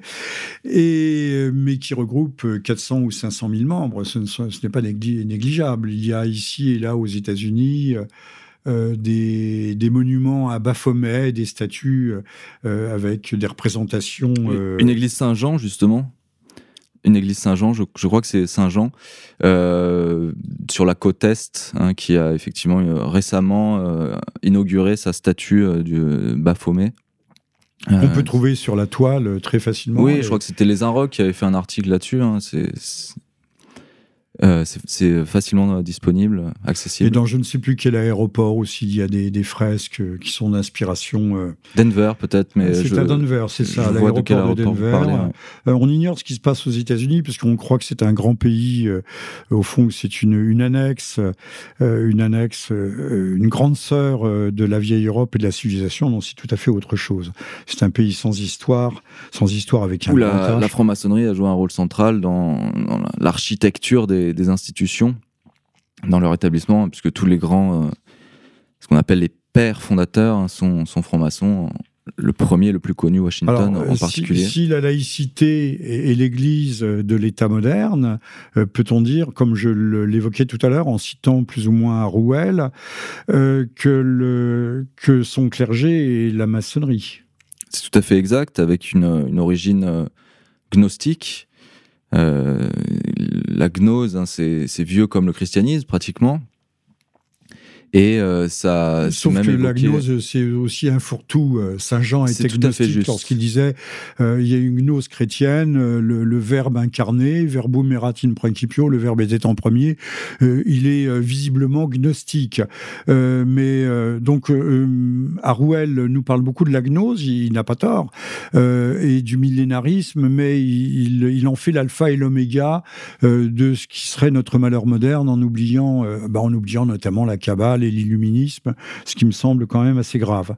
et, mais qui regroupe 400 ou 500 000 membres. Ce, n'est pas négligeable. Il y a ici et là aux États-Unis euh, des, des, monuments à Baphomet, des statues euh, avec des représentations. Euh, Une église Saint-Jean, justement? Une église Saint-Jean, je, je, crois que c'est Saint-Jean, sur la côte Est, hein, qui a effectivement récemment inauguré sa statue du Baphomet. On peut trouver sur la toile très facilement. Oui, je crois que c'était Les Inrocks qui avait fait un article là-dessus. Hein, c'est euh, c'est facilement disponible, accessible. Et dans je ne sais plus quel aéroport aussi, il y a des, des fresques euh, qui sont d'inspiration. Euh, Denver peut-être, mais c'est à Denver, c'est ça, l'aéroport de Denver. on ignore ce qui se passe aux États-Unis parce qu'on croit que c'est un grand pays. au fond, c'est une, une annexe, une annexe, une grande sœur de la vieille Europe et de la civilisation. Non, c'est tout à fait autre chose. C'est un pays sans histoire, sans histoire avec un. Où la, la franc-maçonnerie a joué un rôle central dans, dans l'architecture des des, institutions dans leur établissement, puisque tous les grands, euh, ce qu'on appelle les pères fondateurs, hein, sont, sont francs-maçons. Le premier, le plus connu, Washington en particulier. Si, la laïcité est, l'Église de l'État moderne, euh, peut-on dire, comme je l'évoquais tout à l'heure en citant plus ou moins Rouel, euh, que, le, que son clergé est la maçonnerie? C'est tout à fait exact, avec une, une origine gnostique euh, la gnose, hein, c'est vieux comme le christianisme pratiquement. Et euh, ça. Sauf que la gnose, c'est aussi un fourre-tout. Euh, Saint Jean était gnostique lorsqu'il disait euh, il y a une gnose chrétienne, le, verbe incarné, verbum erat in principio, le verbe était en premier. il est visiblement gnostique. mais donc, Arouel nous parle beaucoup de la gnose, il, n'a pas tort, et du millénarisme, mais il, il en fait l'alpha et l'oméga de ce qui serait notre malheur moderne en oubliant, bah, en oubliant notamment la Kabbale et l'illuminisme, ce qui me semble quand même assez grave.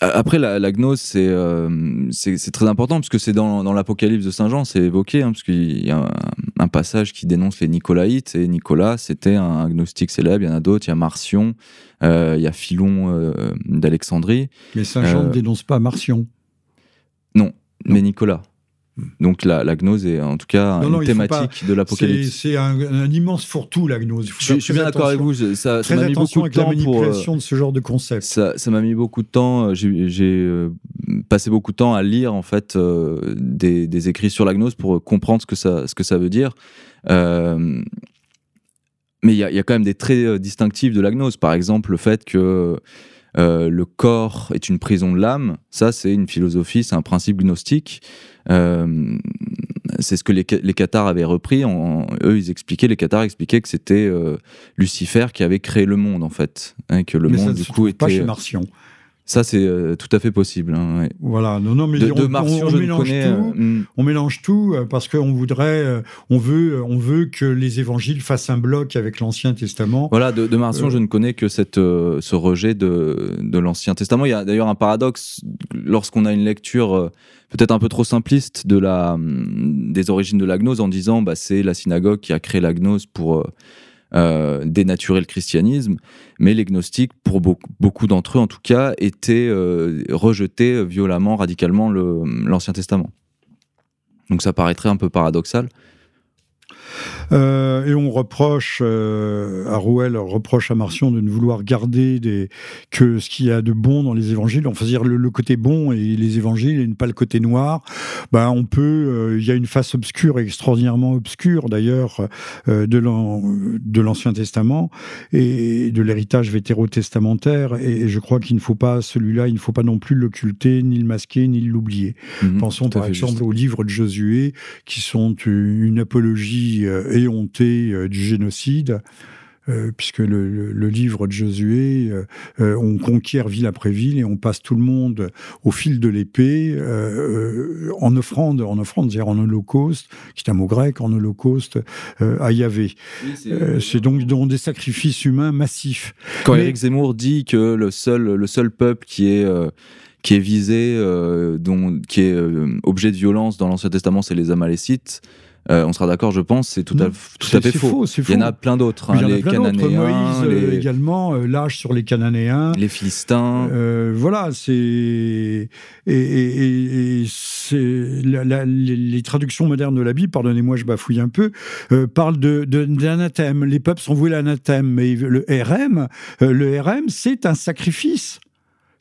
Après, la, gnose, euh, c'est très important, puisque c'est dans, dans l'Apocalypse de Saint Jean, c'est évoqué, hein, parce qu'il y a un, passage qui dénonce les Nicolaïtes, et Nicolas, c'était un agnostique célèbre, il y en a d'autres, il y a Marcion, euh, il y a Philon euh, d'Alexandrie. Mais Saint Jean ne dénonce pas Marcion. non, mais Nicolas. Donc la, la, gnose est en tout cas une thématique de l'apocalypse. C'est un, immense fourre-tout la gnose. Je, suis bien d'accord avec vous. Ça m'a mis beaucoup de temps la manipulation pour, de ce genre de concept. Ça m'a mis beaucoup de temps. J'ai euh, passé beaucoup de temps à lire en fait euh, des, des, écrits sur la gnose pour comprendre ce que ça, ce que ça veut dire. Euh, mais il y, y, a quand même des traits distinctifs de la gnose. Par exemple, le fait que euh, le corps est une prison de l'âme, ça c'est une philosophie, c'est un principe gnostique. Euh, c'est ce que les, les Cathares avaient repris. En, eux, ils expliquaient, les Cathares expliquaient que c'était euh, Lucifer qui avait créé le monde en fait, hein, que le monde du coup était pas chez Martian. Ça, c'est euh, tout à fait possible. Hein, voilà, non, non, mais de, on, on, mélange tout, euh, hmm. on mélange tout euh, parce qu'on voudrait, on veut, on veut que les évangiles fassent un bloc avec l'Ancien Testament. Voilà, de, de Marcion, je ne connais que cette, ce rejet de, de l'Ancien Testament. Il y a d'ailleurs un paradoxe lorsqu'on a une lecture peut-être un peu trop simpliste de la, hmm, des origines de la gnose en disant bah, c'est la synagogue qui a créé la gnose pour euh, dénaturer le christianisme, mais les gnostiques, pour beaucoup, d'entre eux en tout cas, étaient euh, rejetés violemment, radicalement l'Ancien Testament. Donc ça paraîtrait un peu paradoxal. Euh, et on reproche euh, à Rouel, reproche à Marcion de ne vouloir garder des, que ce qu'il y a de bon dans les évangiles, enfin dire le, côté bon et les évangiles et pas le côté noir. Ben, on peut, euh, il y a une face obscure, extraordinairement obscure d'ailleurs, de l'Ancien Testament et de l'héritage vétérotestamentaire. Et, je crois qu'il ne faut pas, celui-là, il ne faut pas non plus l'occulter, ni le masquer, ni l'oublier. Mhm, Pensons par exemple aux livres de Josué, qui sont une apologie éhonté euh, du génocide. Euh, puisque le, livre de Josué, euh, on conquiert ville après ville et on passe tout le monde au fil de l'épée en offrande, en offrande, c'est-à-dire en holocauste, qui est un mot grec, en holocauste à Yahvé. c'est donc, donc, des sacrifices humains massifs. Quand Eric Zemmour dit que le seul, le seul peuple qui est qui est visé, dont, qui est objet de violence dans l'Ancien Testament, c'est les Amalécites. On sera d'accord, je pense, c'est tout, à, tout à fait faux. Il y en a plein d'autres. Hein, les Cananéens, les... également, l'âge sur les Cananéens, les Philistins. voilà, c'est et, les, traductions modernes de la Bible, pardonnez-moi, je bafouille un peu, parlent de d'anathème. Les peuples sont voués à l'anathème, mais le RM, le RM, c'est un sacrifice.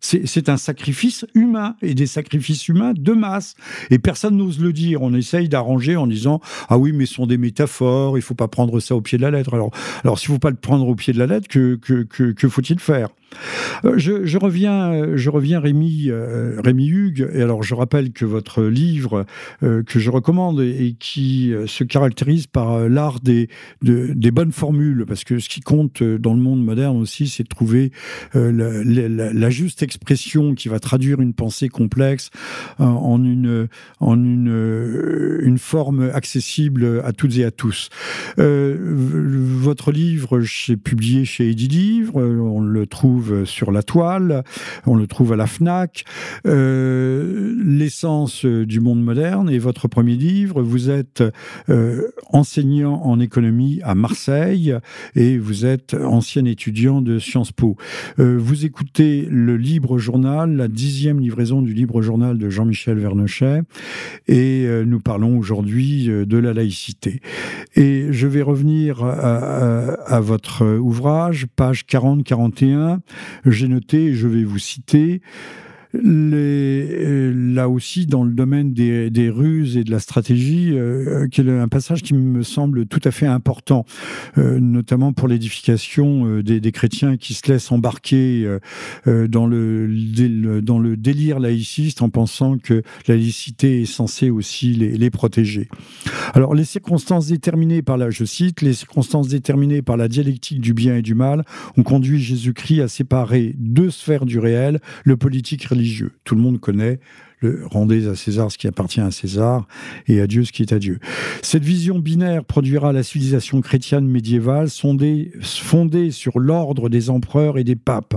C'est un sacrifice humain et des sacrifices humains de masse. Et personne n'ose le dire. On essaye d'arranger en disant Ah oui, mais ce sont des métaphores, il faut pas prendre ça au pied de la lettre. Alors, alors s'il ne faut pas le prendre au pied de la lettre, que faut-il faire? Euh, je, reviens, euh, je reviens Rémi, euh, Rémi Hugues, et alors je rappelle que votre livre que je recommande et, qui se caractérise par l'art des, des bonnes formules, parce que ce qui compte dans le monde moderne aussi, c'est de trouver la, juste expression qui va traduire une pensée complexe en une, en une, une forme accessible à toutes et à tous. votre livre, j'ai publié chez Eddy Livre, on le trouve sur la toile, on le trouve à la FNAC. Euh, l'essence du monde moderne est votre premier livre. Vous êtes euh, enseignant en économie à Marseille et vous êtes ancien étudiant de Sciences Po. Euh, vous écoutez le Libre Journal, la dixième livraison du Libre Journal de Jean-Michel Vernochet et nous parlons aujourd'hui de la laïcité. Et je vais revenir à, à votre ouvrage, page 40-41. J'ai noté, je vais vous citer, euh, là aussi, dans le domaine des, ruses et de la stratégie, euh, euh un passage qui me semble tout à fait important, euh, notamment pour l'édification des, des, chrétiens qui se laissent embarquer dans, le, dans le délire laïciste en pensant que la laïcité est censée aussi les, les protéger. Alors, les circonstances déterminées par la, je cite, les circonstances déterminées par la dialectique du bien et du mal ont conduit Jésus-Christ à séparer deux sphères du réel, le politique religieux tout le monde connaît rendez à César ce qui appartient à César et à Dieu ce qui est à Dieu. Cette vision binaire produira la civilisation chrétienne médiévale fondée sur l'ordre des empereurs et des papes.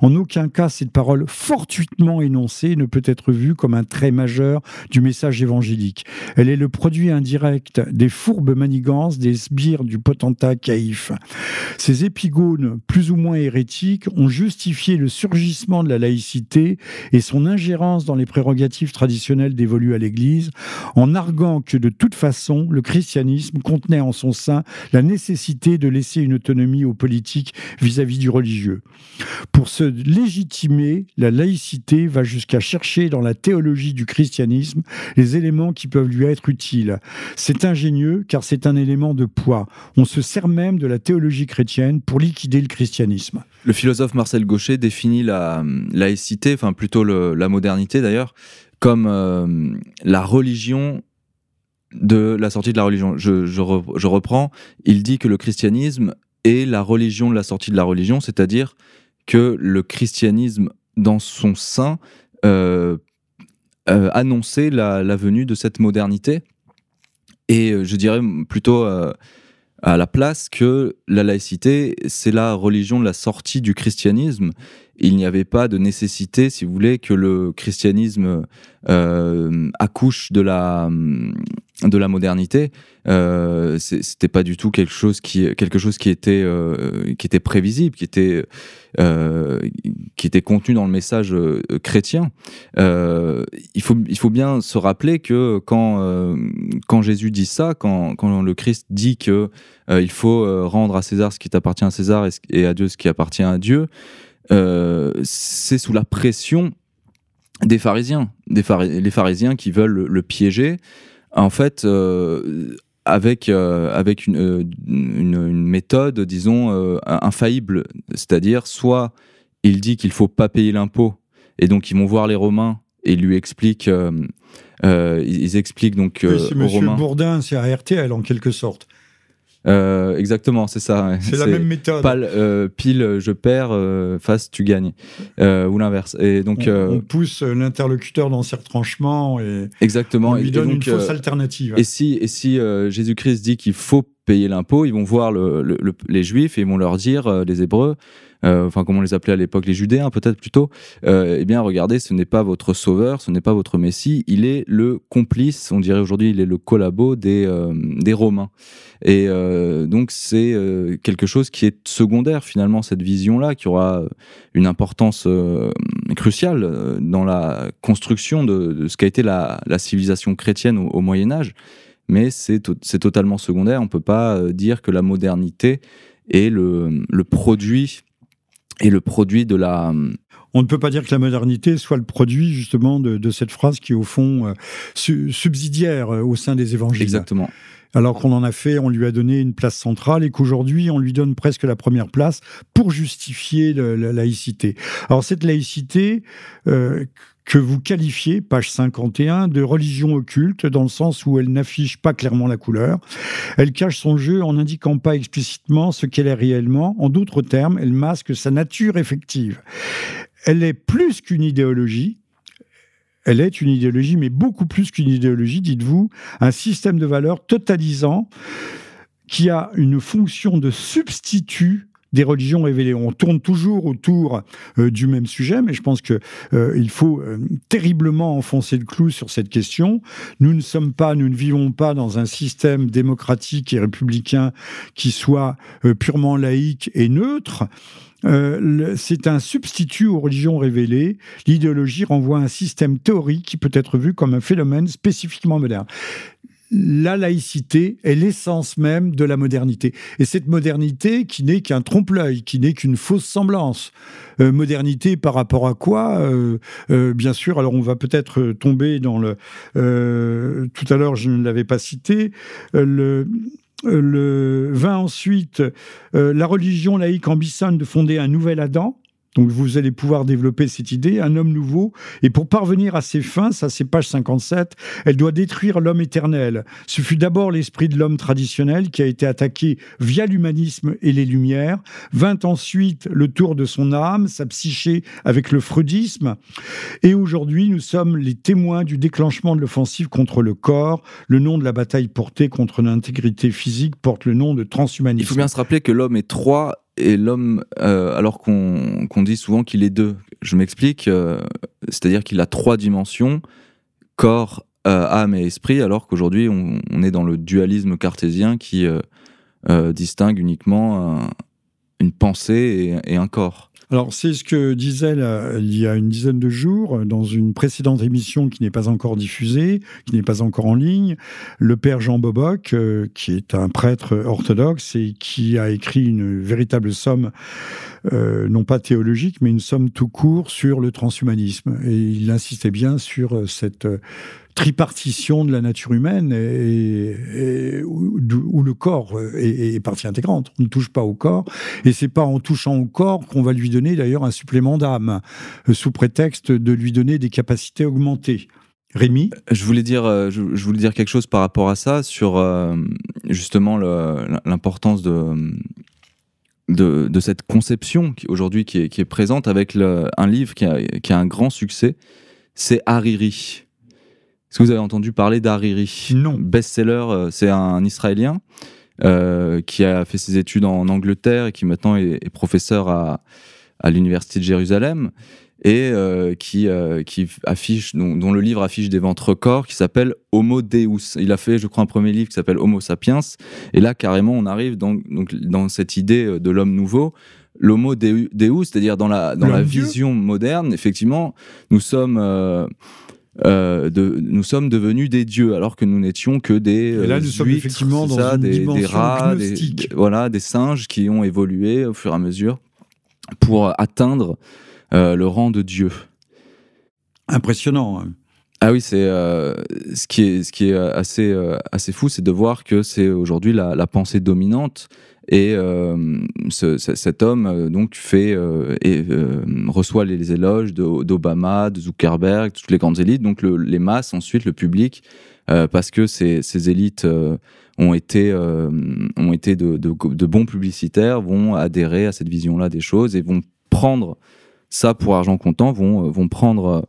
En aucun cas, cette parole fortuitement énoncée ne peut être vue comme un trait majeur du message évangélique. Elle est le produit indirect des fourbes manigances des sbires du potentat caïf. Ces épigones, plus ou moins hérétiques, ont justifié le surgissement de la laïcité et son ingérence dans les prérogatives traditionnelle dévolue à l'Église, en arguant que de toute façon, le christianisme contenait en son sein la nécessité de laisser une autonomie aux politiques vis-à-vis du religieux. Pour se légitimer, la laïcité va jusqu'à chercher dans la théologie du christianisme les éléments qui peuvent lui être utiles. C'est ingénieux car c'est un élément de poids. On se sert même de la théologie chrétienne pour liquider le christianisme. Le philosophe Marcel Gaucher définit la laïcité, enfin plutôt la modernité d'ailleurs, comme euh, la religion de la sortie de la religion. Je, reprends, il dit que le christianisme est la religion de la sortie de la religion, c'est-à-dire que le christianisme dans son sein euh, euh, annonçait la, venue de cette modernité. Et je dirais plutôt à la place que la laïcité, c'est la religion de la sortie du christianisme. Il n'y avait pas de nécessité, si vous voulez, que le christianisme euh, accouche de la de la modernité. Euh, C'était pas du tout quelque chose qui quelque chose qui était euh, qui était prévisible, qui était euh, qui était contenu dans le message euh, chrétien. il faut il faut bien se rappeler que quand quand Jésus dit ça, quand quand le Christ dit que il faut rendre à César ce qui appartient à César et à Dieu ce qui appartient à Dieu. C'est sous la pression des pharisiens, des les pharisiens qui veulent le, piéger. En fait, euh, avec, euh, avec une, une, méthode, disons, infaillible. C'est-à-dire, soit il dit qu'il faut pas payer l'impôt, et donc ils vont voir les Romains et lui expliquent, ils, expliquent donc aux Monsieur Bourdin, c'est RTL en quelque sorte. Euh, exactement, c'est ça. C'est la même méthode. Euh, pile, je perds, euh, face, tu gagnes. ou l'inverse. Et donc, on, pousse l'interlocuteur dans ses retranchements et exactement. on lui donne une fausse alternative. Et si, et si Jésus-Christ dit qu'il faut payer l'impôt, ils vont voir les Juifs et ils vont leur dire, les Hébreux, enfin comment on les appelait à l'époque, les Judéens peut-être plutôt, eh bien regardez, ce n'est pas votre sauveur, ce n'est pas votre Messie, il est le complice, on dirait aujourd'hui, il est le collabo des, des Romains. Et donc c'est quelque chose qui est secondaire finalement, cette vision-là, qui aura une importance cruciale dans la construction de, ce qu'a été la, civilisation chrétienne au, Moyen Âge. Mais c'est totalement secondaire. On ne peut pas dire que la modernité est le, le produit et le produit de la... On ne peut pas dire que la modernité soit le produit justement de, cette phrase qui est au fond euh, subsidiaire euh, au sein des évangiles. Exactement alors qu'on en a fait, on lui a donné une place centrale et qu'aujourd'hui, on lui donne presque la première place pour justifier la laïcité. Alors cette laïcité, euh, que vous qualifiez, page 51, de religion occulte, dans le sens où elle n'affiche pas clairement la couleur. Elle cache son jeu en n'indiquant pas explicitement ce qu'elle est réellement. En d'autres termes, elle masque sa nature effective. Elle est plus qu'une idéologie, elle est une idéologie, mais beaucoup plus qu'une idéologie, dites-vous, un système de valeurs totalisant qui a une fonction de substitut des religions révélées. On tourne toujours autour euh, du même sujet, mais je pense qu'il euh, faut euh, terriblement enfoncer le clou sur cette question. Nous ne sommes pas, nous ne vivons pas dans un système démocratique et républicain qui soit purement laïque et neutre. C'est un substitut aux religions révélées. L'idéologie renvoie à un système théorique qui peut être vu comme un phénomène spécifiquement moderne la laïcité est l'essence même de la modernité. Et cette modernité qui n'est qu'un trompe-l'œil, qui n'est qu'une fausse semblance. Euh, modernité par rapport à quoi? Euh, euh, Bien sûr, alors on va peut-être tomber dans le... tout à l'heure, je ne l'avais pas cité. le le 20 ensuite, la religion laïque ambitionne de fonder un nouvel Adam, donc vous allez pouvoir développer cette idée, un homme nouveau. Et pour parvenir à ses fins, ça c'est page 57, elle doit détruire l'homme éternel. Ce fut d'abord l'esprit de l'homme traditionnel qui a été attaqué via l'humanisme et les Lumières. Vint ensuite le tour de son âme, sa psyché avec le freudisme. Et aujourd'hui, nous sommes les témoins du déclenchement de l'offensive contre le corps. Le nom de la bataille portée contre l'intégrité physique porte le nom de transhumanisme. Il faut bien se rappeler que l'homme est trois et l'homme, euh, alors qu'on dit souvent qu'il est deux. Je m'explique, euh, c'est-à-dire qu'il a trois dimensions, corps, euh, âme et esprit, alors qu'aujourd'hui on, est dans le dualisme cartésien qui distingue uniquement une pensée et, un corps. Alors, c'est ce que disait il y a une dizaine de jours, dans une précédente émission qui n'est pas encore diffusée, qui n'est pas encore en ligne, le père Jean Boboc, euh, qui est un prêtre orthodoxe et qui a écrit une véritable somme, euh, non pas théologique, mais une somme tout court sur le transhumanisme. Et il insistait bien sur cette tripartition de la nature humaine où, le corps est, partie intégrante. On ne touche pas au corps et c'est pas en touchant au corps qu'on va lui donner d'ailleurs un supplément d'âme euh, sous prétexte de lui donner des capacités augmentées. Rémi? Je voulais dire, euh, je, voulais dire quelque chose par rapport à ça sur euh, justement l'importance de, de, cette conception aujourd'hui qui est, présente avec un livre qui a, qui a un grand succès, c'est Hariri. Est-ce que vous avez entendu parler d'Hariri? Non. Best-seller, euh, c'est un Israélien euh, qui a fait ses études en Angleterre et qui maintenant est, professeur à, à l'Université de Jérusalem et euh, qui, qui affiche, dont, le livre affiche des ventes records, qui s'appelle Homo Deus. Il a fait, je crois, un premier livre qui s'appelle Homo Sapiens. Et là, carrément, on arrive dans, donc, dans cette idée de l'homme nouveau. L'Homo Deus, c'est-à-dire dans la, dans la vision moderne, effectivement, nous sommes euh, de, nous sommes devenus des dieux alors que nous n'étions que des Et là, nous sommes effectivement dans une des, des, rats, des, voilà, des singes qui ont évolué au fur et à mesure pour atteindre euh, le rang de dieu. Impressionnant. Hein. Ah oui, c'est euh, ce qui est ce qui est assez assez fou, c'est de voir que c'est aujourd'hui la, la, pensée dominante et euh, cet homme euh, donc fait euh, et reçoit les, éloges d'Obama, de, Zuckerberg, toutes les grandes élites, donc les masses ensuite, le public, parce que ces, élites ont été, ont été de, de, bons publicitaires, vont adhérer à cette vision-là des choses et vont prendre ça pour argent comptant, vont, vont prendre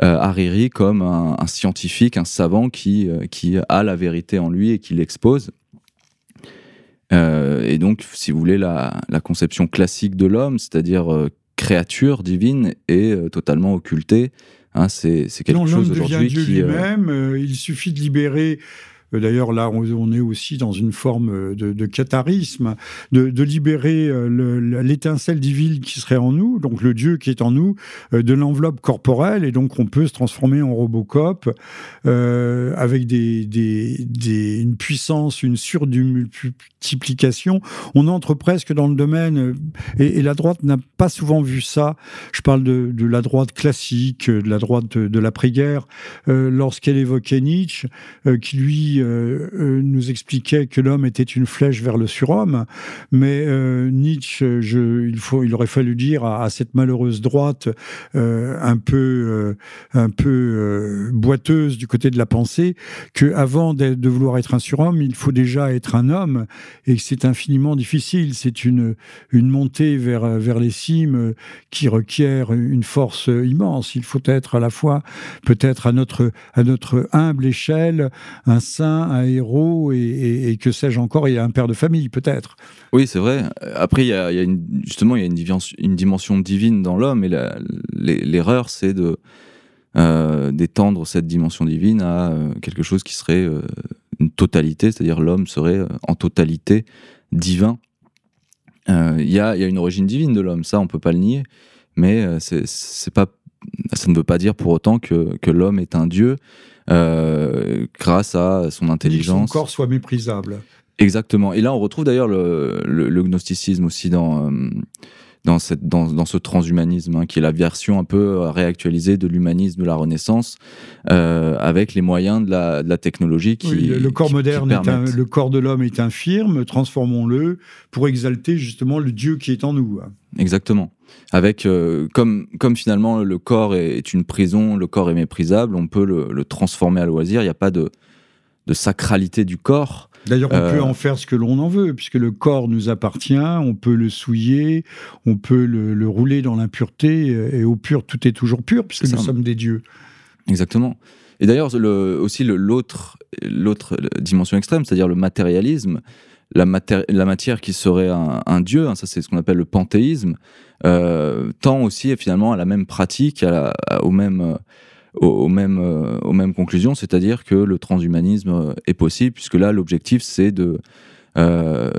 Hariri comme un, un, scientifique, un savant qui, qui a la vérité en lui et qui l'expose. Et donc, si vous voulez, la, la conception classique de l'homme, c'est-à-dire créature divine, est totalement occultée. Hein, c'est quelque chose aujourd'hui qui... lui-même, il suffit de libérer euh, d'ailleurs, là, on, est aussi dans une forme euh, de, catharisme, de, libérer euh, l'étincelle divine qui serait en nous, donc le Dieu qui est en nous, de l'enveloppe corporelle, et donc on peut se transformer en Robocop avec une puissance, une surdumultiplication. On entre presque dans le domaine, et, la droite n'a pas souvent vu ça. Je parle de, la droite classique, de la droite de, de l'après-guerre, lorsqu'elle évoquait Nietzsche, qui lui euh, euh, nous expliquait que l'homme était une flèche vers le surhomme, mais euh, Nietzsche, il, faut, il aurait fallu dire à, cette malheureuse droite un peu, un peu boiteuse du côté de la pensée, que avant de, de vouloir être un surhomme, il faut déjà être un homme, et que c'est infiniment difficile. C'est une, une montée vers, vers les cimes qui requiert une force immense. Il faut être à la fois, peut-être à notre, à notre humble échelle, un saint un héros et, que sais-je encore, il y a un père de famille peut-être. Oui, c'est vrai. Après, il y a, justement il y a une, dimension, divine dans l'homme et l'erreur, c'est de euh, d'étendre cette dimension divine à euh, quelque chose qui serait euh, une totalité, c'est-à-dire l'homme serait en totalité divin. Il y a, une origine divine de l'homme, ça on peut pas le nier, mais pas ça ne veut pas dire pour autant que, l'homme est un dieu grâce à son intelligence. Que son corps soit méprisable. Exactement. Et là, on retrouve d'ailleurs le, le, gnosticisme aussi dans, euh, dans, cette, dans, dans, ce transhumanisme, hein, qui est la version un peu réactualisée de l'humanisme de la Renaissance, euh, avec les moyens de la, de la technologie qui. le, corps moderne, le corps de l'homme est infirme, transformons-le pour exalter justement le Dieu qui est en nous. Exactement avec euh, comme comme finalement le corps est, une prison, le corps est méprisable, on peut le, transformer à loisir. Il n'y a pas de de sacralité du corps. D'ailleurs, on peut euh, en faire ce que l'on en veut, puisque le corps nous appartient, on peut le souiller, on peut le, rouler dans l'impureté, et au pur, tout est toujours pur, puisque nous sommes des dieux. Exactement. Et d'ailleurs, aussi l'autre dimension extrême, c'est-à-dire le matérialisme, la, la, matière qui serait un, dieu, hein, ça c'est ce qu'on appelle le panthéisme, euh, tend aussi finalement à la même pratique, à au même, euh, aux, mêmes, euh, aux mêmes conclusions, c'est-à-dire que le transhumanisme est possible, puisque là l'objectif c'est de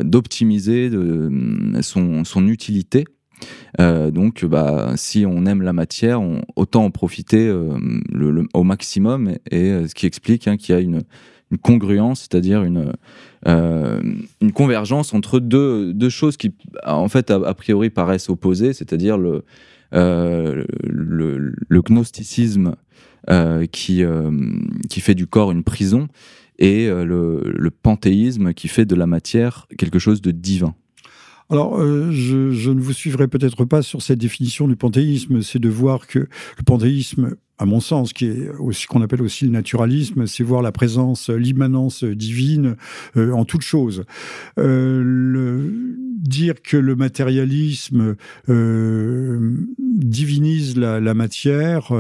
d'optimiser son, son, utilité. donc, bah, si on aime la matière, autant en profiter au maximum, et, ce qui explique hein, qu'il y a une, congruence, c'est-à-dire une, euh, convergence entre deux, deux, choses qui, en fait, a, priori paraissent opposées, c'est-à-dire le, euh, le, le, gnosticisme euh, qui, qui fait du corps une prison et le, le panthéisme qui fait de la matière quelque chose de divin. Alors, je, je, ne vous suivrai peut-être pas sur cette définition du panthéisme, c'est de voir que le panthéisme à mon sens, qui est aussi qu'on appelle aussi le naturalisme, c'est voir la présence, l'immanence divine euh, en toute chose. Euh, le, dire que le matérialisme euh, divinise la, la matière.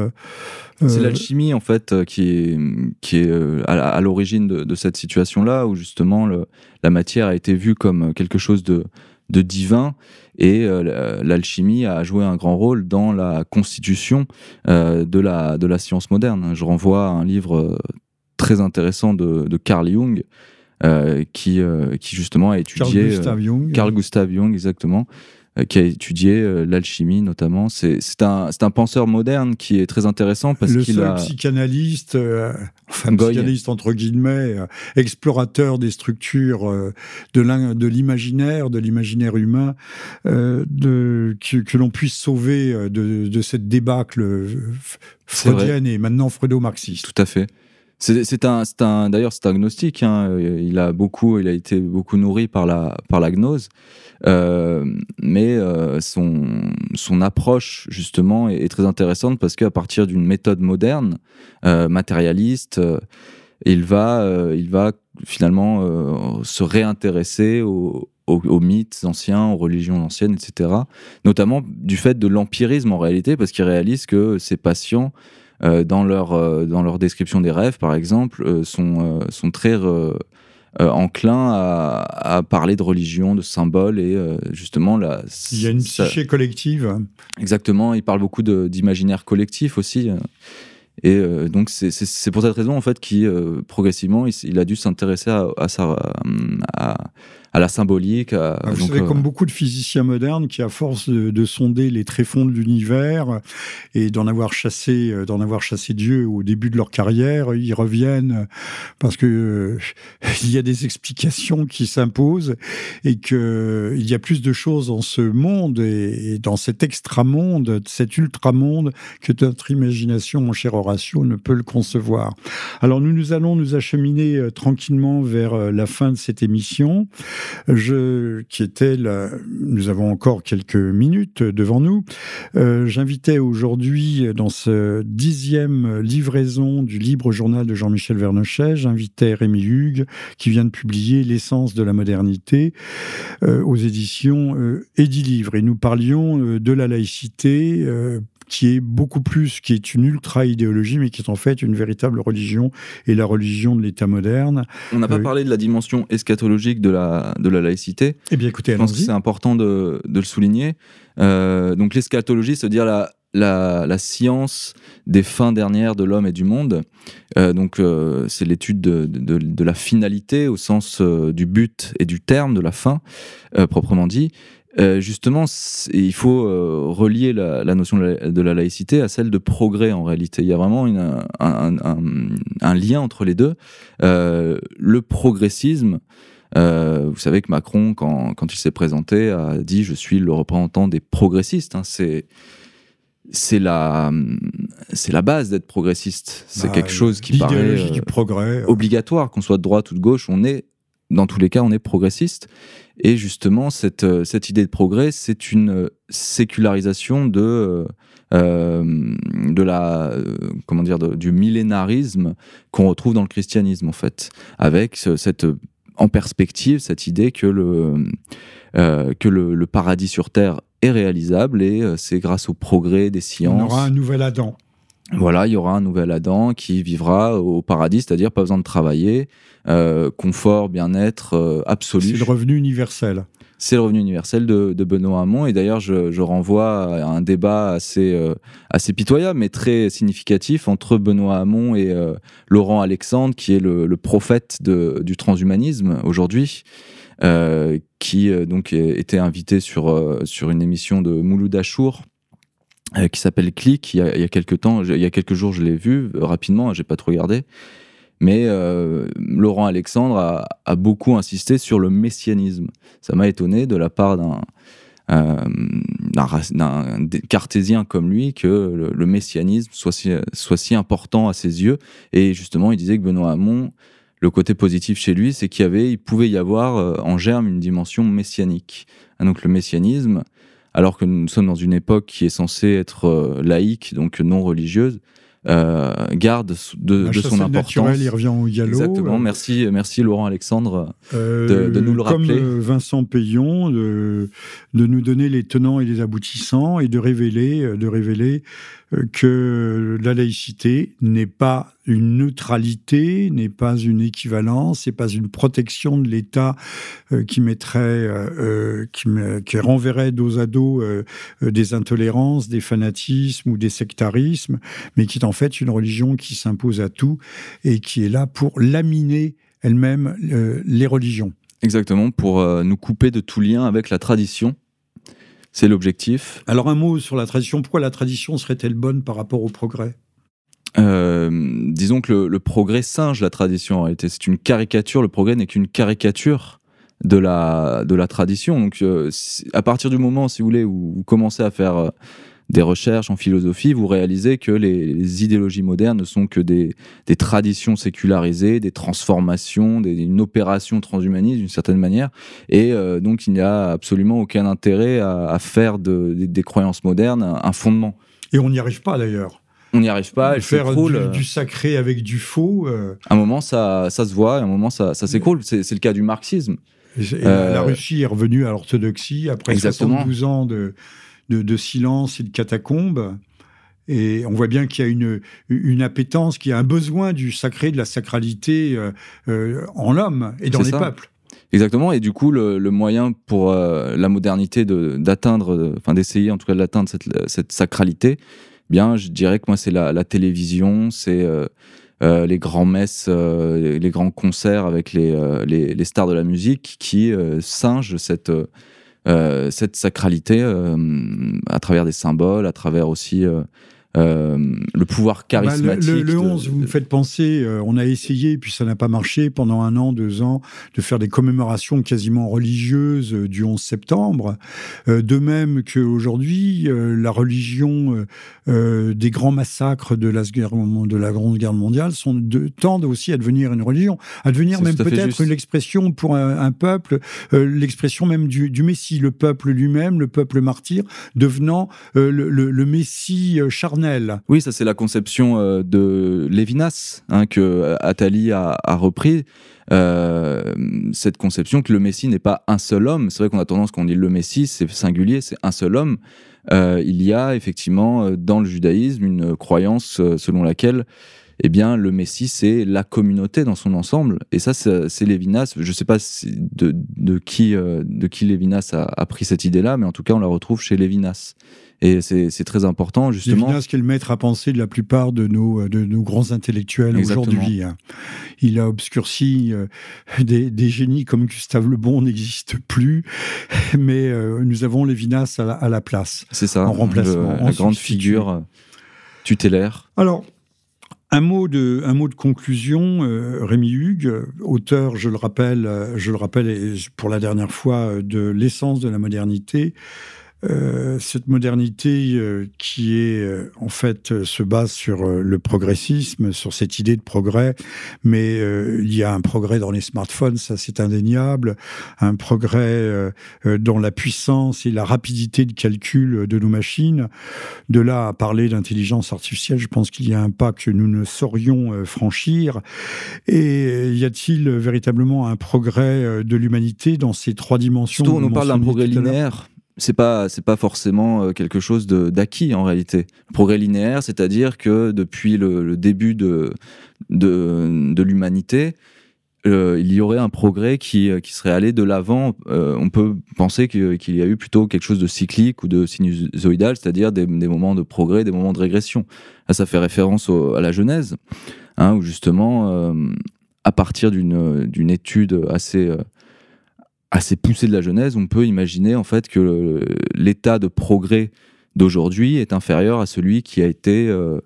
c'est l'alchimie en fait qui est, qui est à, l'origine de, de, cette situation-là, où justement le, la matière a été vue comme quelque chose de, de divin et euh, l'alchimie a joué un grand rôle dans la constitution euh, de, la, de la science moderne. Je renvoie à un livre euh, très intéressant de, de Carl Jung, qui, qui justement a étudié... Carl Gustav Jung. Carl Gustav Jung, exactement. Euh, qui a étudié euh, l'alchimie notamment. C'est un, un penseur moderne qui est très intéressant parce qu'il a... Le psychanalyste, euh, enfin psychanalyste entre guillemets, explorateur des structures de l'imaginaire, de l'imaginaire humain, de, que, que l'on puisse sauver de, de cette débâcle freudienne et maintenant freudo-marxiste. Tout à fait. C'est un, un d'ailleurs c'est un gnostique. Hein. Il a beaucoup, il a été beaucoup nourri par la par la gnose. Euh, mais euh, son, son approche, justement, est, très intéressante parce qu'à partir d'une méthode moderne, euh, matérialiste, il, va, il va finalement se réintéresser aux, aux, mythes anciens, aux religions anciennes, etc. Notamment du fait de l'empirisme en réalité, parce qu'il réalise que ses patients, dans, leur, dans leur description des rêves, par exemple, sont, sont très enclin à, parler de religion, de symboles et justement là. Il y a une psyché collective. Exactement, il parle beaucoup d'imaginaire collectif aussi. Et donc c'est pour cette raison en fait qu'il progressivement il, a dû s'intéresser à, à, à la symbolique. Ah, vous savez, comme euh, beaucoup de physiciens modernes qui, à force de, sonder les tréfonds de l'univers et d'en avoir chassé, euh, d'en avoir chassé Dieu au début de leur carrière, ils reviennent parce que euh, il y a des explications qui s'imposent et que il y a plus de choses dans ce monde et, dans cet extra-monde, cet ultra-monde que notre imagination, mon cher Ne peut le concevoir. Alors nous, nous allons nous acheminer tranquillement vers la fin de cette émission je, qui était là, nous avons encore quelques minutes devant nous. Euh, j'invitais aujourd'hui dans ce dixième livraison du libre journal de Jean-Michel Vernochet, j'invitais Rémi Hugues qui vient de publier L'essence de la modernité euh, aux éditions euh, Livre. Et nous parlions euh, de la laïcité qui est beaucoup plus, qui est une ultra-idéologie, mais qui est en fait une véritable religion, et la religion de l'État moderne. On n'a pas euh, parlé de la dimension eschatologique de la, de la laïcité. Eh bien, écoutez, je pense que c'est important de, de, le souligner. Euh, donc, l'eschatologie, c'est dire la, la, la, science des fins dernières de l'homme et du monde. Euh, donc, c'est l'étude de, de, de, la finalité au sens du but et du terme de la fin, proprement dit. Euh, justement, il faut euh, relier la, notion de la, laïcité à celle de progrès en réalité. Il y a vraiment un, lien entre les deux. Euh, le progressisme, vous savez que Macron, quand, il s'est présenté, a dit Je suis le représentant des progressistes. Hein. C'est. C'est la, c'est la base d'être progressiste. C'est bah, quelque chose qui paraît du progrès, obligatoire, qu'on soit de droite ou de gauche, on est dans tous les cas, on est progressiste. Et justement, cette, euh, cette idée de progrès, c'est une euh, sécularisation de, euh, de la, comment dire, du millénarisme qu'on retrouve dans le christianisme, en fait, avec cette, en perspective cette idée que le, que le, paradis sur Terre est réalisable et c'est grâce au progrès des sciences. On aura un nouvel Adam. Voilà, il y aura un nouvel Adam qui vivra au paradis, c'est-à-dire pas besoin de travailler, euh, confort, bien-être euh, absolu. C'est le revenu universel. C'est le revenu universel de, Benoît Hamon. Et d'ailleurs, je, renvoie à un débat assez, euh, assez pitoyable, mais très significatif entre Benoît Hamon et Laurent Alexandre, qui est le, prophète du transhumanisme aujourd'hui. qui donc était invité sur, sur une émission de Mouloud Achour, qui s'appelle Click. Il y, a, quelques temps, il y a quelques jours, je l'ai vu rapidement, j'ai pas trop regardé. Mais euh, Laurent Alexandre a, beaucoup insisté sur le messianisme. Ça m'a étonné de la part d'un euh, cartésien comme lui que le, messianisme soit si, soit si, important à ses yeux. Et justement, il disait que Benoît Hamon, le côté positif chez lui, c'est qu'il y avait, il pouvait y avoir euh, en germe une dimension messianique. Donc le messianisme, alors que nous sommes dans une époque qui est censée être laïque, donc non religieuse, euh, garde de, de son importance. Naturel, il revient au galop. Exactement. Merci, merci Laurent Alexandre de, de, nous le rappeler. Comme Vincent Payon, de, de nous donner les tenants et les aboutissants et de révéler, de révéler que la laïcité n'est pas une neutralité, n'est pas une équivalence, n'est pas une protection de l'État euh, qui mettrait, euh, euh, qui, renverrait dos à dos des intolérances, des fanatismes ou des sectarismes, mais qui est en fait une religion qui s'impose à tout et qui est là pour laminer elle-même les religions. Exactement, pour nous couper de tout lien avec la tradition c'est l'objectif. Alors un mot sur la tradition. Pourquoi la tradition serait-elle bonne par rapport au progrès? Euh, disons que le, progrès singe la tradition en réalité. C'est une caricature. Le progrès n'est qu'une caricature de la, de la tradition. Donc, euh, à partir du moment, si vous voulez, où vous commencez à faire euh, des recherches en philosophie, vous réalisez que les, idéologies modernes ne sont que des, traditions sécularisées, des transformations, une opération transhumaniste d'une certaine manière. Et euh, donc, il n'y a absolument aucun intérêt à, faire des croyances modernes un fondement. Et on n'y arrive pas d'ailleurs. On n'y arrive pas, elle faire du, sacré avec du faux. Euh. À un moment, ça, ça se voit, à un moment, ça, ça s'écroule. C'est le cas du marxisme. Et, La euh, Russie est revenue à l'orthodoxie après exactement. 72 ans de, de, silence et de catacombes. Et on voit bien qu'il y a une, une appétence, qu'il y a un besoin du sacré, de la sacralité en l'homme et dans les peuples. Exactement, et du coup, le, moyen pour la modernité d'atteindre, enfin d'essayer en tout cas d'atteindre cette, cette, sacralité, bien, je dirais que moi, c'est la, la, télévision, c'est euh, les grands messes, euh, les grands concerts avec les, euh, les, les, stars de la musique qui singent cette, cette sacralité à travers des symboles, à travers aussi euh, le pouvoir bah, charismatique. le, 11, vous me faites penser, euh, on a essayé, puis ça n'a pas marché pendant un an, deux ans, de faire des commémorations quasiment religieuses euh, du 11 septembre. de même qu'aujourd'hui, la religion des grands massacres de la, de la Grande Guerre mondiale sont de, tendent aussi à devenir une religion, à devenir même peut-être une expression pour un, peuple, l'expression même du, du, Messie, le peuple lui-même, le peuple martyr, devenant le, le, le Messie charnel oui, ça c'est la conception euh, de Lévinas hein, que euh, Attali a, repris. Euh, cette conception que le Messie n'est pas un seul homme. C'est vrai qu'on a tendance quand on dit le Messie, c'est singulier, c'est un seul homme. il y a effectivement dans le judaïsme une croyance selon laquelle eh bien, le Messie, c'est la communauté dans son ensemble. Et ça, c'est Lévinas. Je ne sais pas de, qui, de qui Lévinas a, a pris cette idée-là, mais en tout cas, on la retrouve chez Lévinas. Et c'est très important, justement. Lévinas, qui est le maître à penser de la plupart de nos, de nos grands intellectuels aujourd'hui. Hein. Il a obscurci euh, des, des, génies comme Gustave Le Bon n'existe plus, mais euh, nous avons Lévinas à la, à la place. C'est ça. En remplacement. la grande figure euh, tutélaire. Alors, un mot de, un mot de conclusion, Rémi Hugues, auteur, je le rappelle, je le rappelle pour la dernière fois, de l'essence de la modernité, euh, cette modernité euh, qui est euh, en fait se base sur le progressisme, sur cette idée de progrès, mais il y a un progrès dans les smartphones, ça c'est indéniable, un progrès dans la puissance et la rapidité de calcul de nos machines. De là à parler d'intelligence artificielle, je pense qu'il y a un pas que nous ne saurions franchir. Et y a-t-il véritablement un progrès de l'humanité dans ces trois dimensions Surtout, on nous parle d'un progrès linéaire c'est pas c'est pas forcément euh, quelque chose d'acquis en réalité. progrès linéaire, c'est-à-dire que depuis le, début de de, de l'humanité, euh, il y aurait un progrès qui, euh, qui serait allé de l'avant. on peut penser qu'il y a eu plutôt quelque chose de cyclique ou de sinusoïdal, c'est-à-dire des, moments de progrès, des moments de régression. Ça fait référence à la Genèse, hein, où justement, à partir d'une étude assez assez poussé de la Genèse, on peut imaginer en fait que l'état de progrès d'aujourd'hui est inférieur à celui qui a été euh,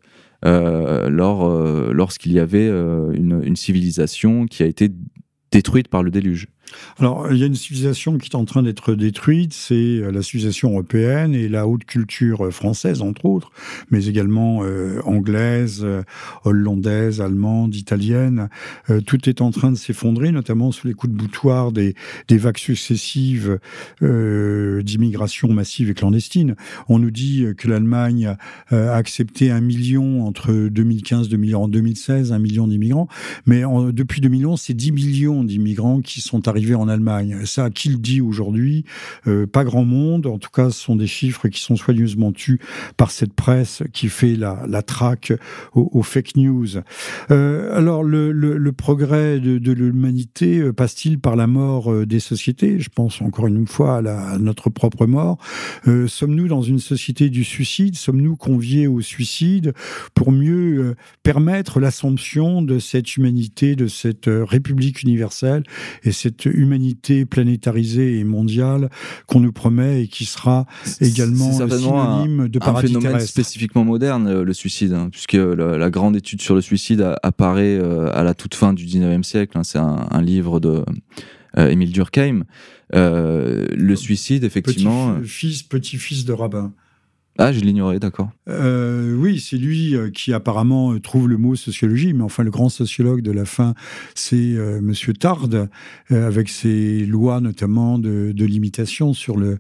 euh, euh, lorsqu'il y avait une, civilisation qui a été détruite par le déluge. Alors, il y a une civilisation qui est en train d'être détruite, c'est euh, la civilisation européenne et la haute culture euh, française, entre autres, mais également euh, anglaise, hollandaise, allemande, italienne. tout est en train de s'effondrer, notamment sous les coups de boutoir des, vagues successives d'immigration massive et clandestine. On nous dit que l'Allemagne a accepté un million entre 2015 et 2016, un million d'immigrants, mais depuis 2011, c'est 10 millions d'immigrants qui sont arrivés en Allemagne. Ça, qui le dit aujourd'hui? Euh, Pas grand monde. En tout cas, ce sont des chiffres qui sont soigneusement tus par cette presse qui fait la, la traque aux, fake news. Euh, alors, le, le, progrès de, de l'humanité euh, passe-t-il par la mort des sociétés? Je pense encore une fois à notre propre mort. Sommes-nous dans une société du suicide? Sommes-nous conviés au suicide pour mieux permettre l'assomption de cette humanité, de cette République universelle et cette humanité planétarisée et mondiale qu'on nous promet et qui sera également synonyme de paradis un phénomène spécifiquement moderne, euh, le suicide, hein, puisque la, grande étude sur le suicide apparaît euh, à la toute fin du 19e siècle. Hein. c'est un, livre de euh, Émile Durkheim. le suicide, effectivement. Petit fils, petit-fils de rabbin. Ah, je l'ignorais, d'accord. Euh, oui, c'est lui euh, qui apparemment euh, trouve le mot sociologie, mais enfin le grand sociologue de la fin, c'est Monsieur Tarde, avec ses lois notamment de, limitation sur le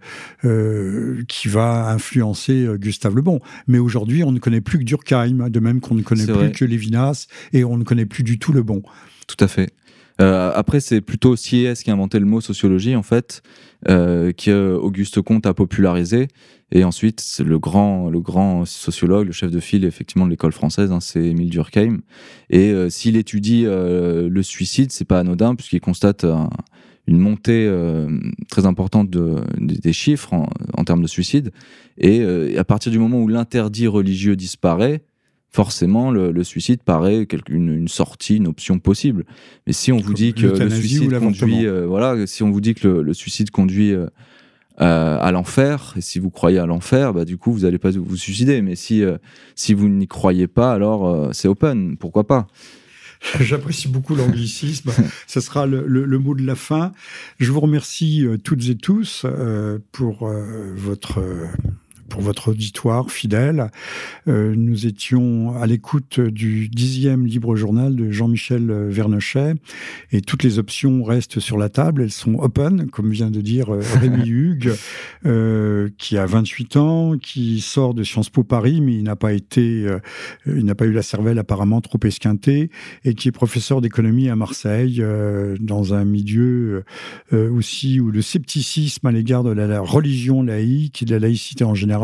qui va influencer Gustave Le Bon. Mais aujourd'hui, on ne connaît plus que Durkheim, de même qu'on ne connaît plus que Lévinas, et on ne connaît plus du tout Le Bon. Tout à fait. Après, c'est plutôt Sieyès qui a inventé le mot sociologie, en fait, que Auguste Comte a popularisé. Et ensuite, le grand, le grand sociologue, le chef de file, effectivement, de l'école française, hein, c'est Émile Durkheim. Et s'il étudie le suicide, c'est pas anodin, puisqu'il constate une montée euh, très importante de, des chiffres en, termes de suicide. Euh, et, à partir du moment où l'interdit religieux disparaît, forcément, le, suicide paraît une, une, sortie, une option possible. Mais si on vous dit que le suicide conduit, euh, voilà, si on vous dit que le, suicide conduit à l'enfer, et si vous croyez à l'enfer, bah, du coup, vous n'allez pas vous suicider. Mais si, si vous n'y croyez pas, alors c'est open, pourquoi pas? J'apprécie beaucoup l'anglicisme. Ce sera le, mot de la fin. Je vous remercie euh, toutes et tous euh, pour euh, votre pour votre auditoire fidèle. Euh, nous étions à l'écoute du dixième libre journal de Jean-Michel Vernochet et toutes les options restent sur la table. Elles sont open, comme vient de dire euh, Rémi Hugues, euh, qui a 28 ans, qui sort de Sciences Po Paris, mais il n'a pas été, euh, il n'a pas eu la cervelle apparemment trop esquintée et qui est professeur d'économie à Marseille dans un milieu aussi où le scepticisme à l'égard de la religion laïque et de la laïcité en général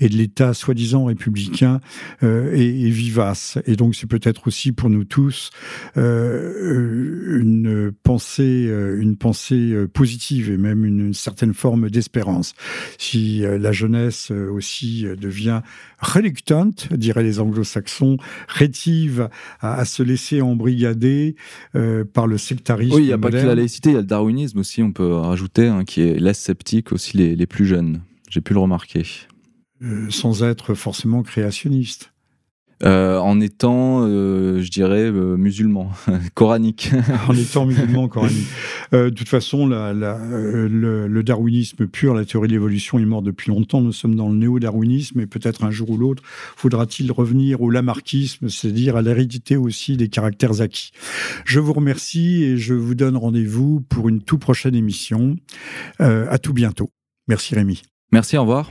et de l'État soi-disant républicain euh, est, vivace. Et donc c'est peut-être aussi pour nous tous euh, une pensée, euh, une pensée positive et même une, certaine forme d'espérance. Si la jeunesse aussi devient reluctante, diraient les anglo-saxons, rétive à, se laisser embrigader par le sectarisme. Oui, il n'y a pas que la laïcité, il y a le darwinisme aussi, on peut rajouter, hein, qui est laisse sceptique aussi les, les plus jeunes. J'ai pu le remarquer. Euh, sans être forcément créationniste. Euh, en étant, euh, je dirais, musulman, coranique. en étant musulman, coranique. de toute façon, la, le, darwinisme pur, la théorie de l'évolution est mort depuis longtemps. Nous sommes dans le néo-darwinisme et peut-être un jour ou l'autre, faudra-t-il revenir au lamarckisme, c'est-à-dire à, à l'hérédité aussi des caractères acquis. Je vous remercie et je vous donne rendez-vous pour une toute prochaine émission. à tout bientôt. Merci Rémi. Merci, au revoir.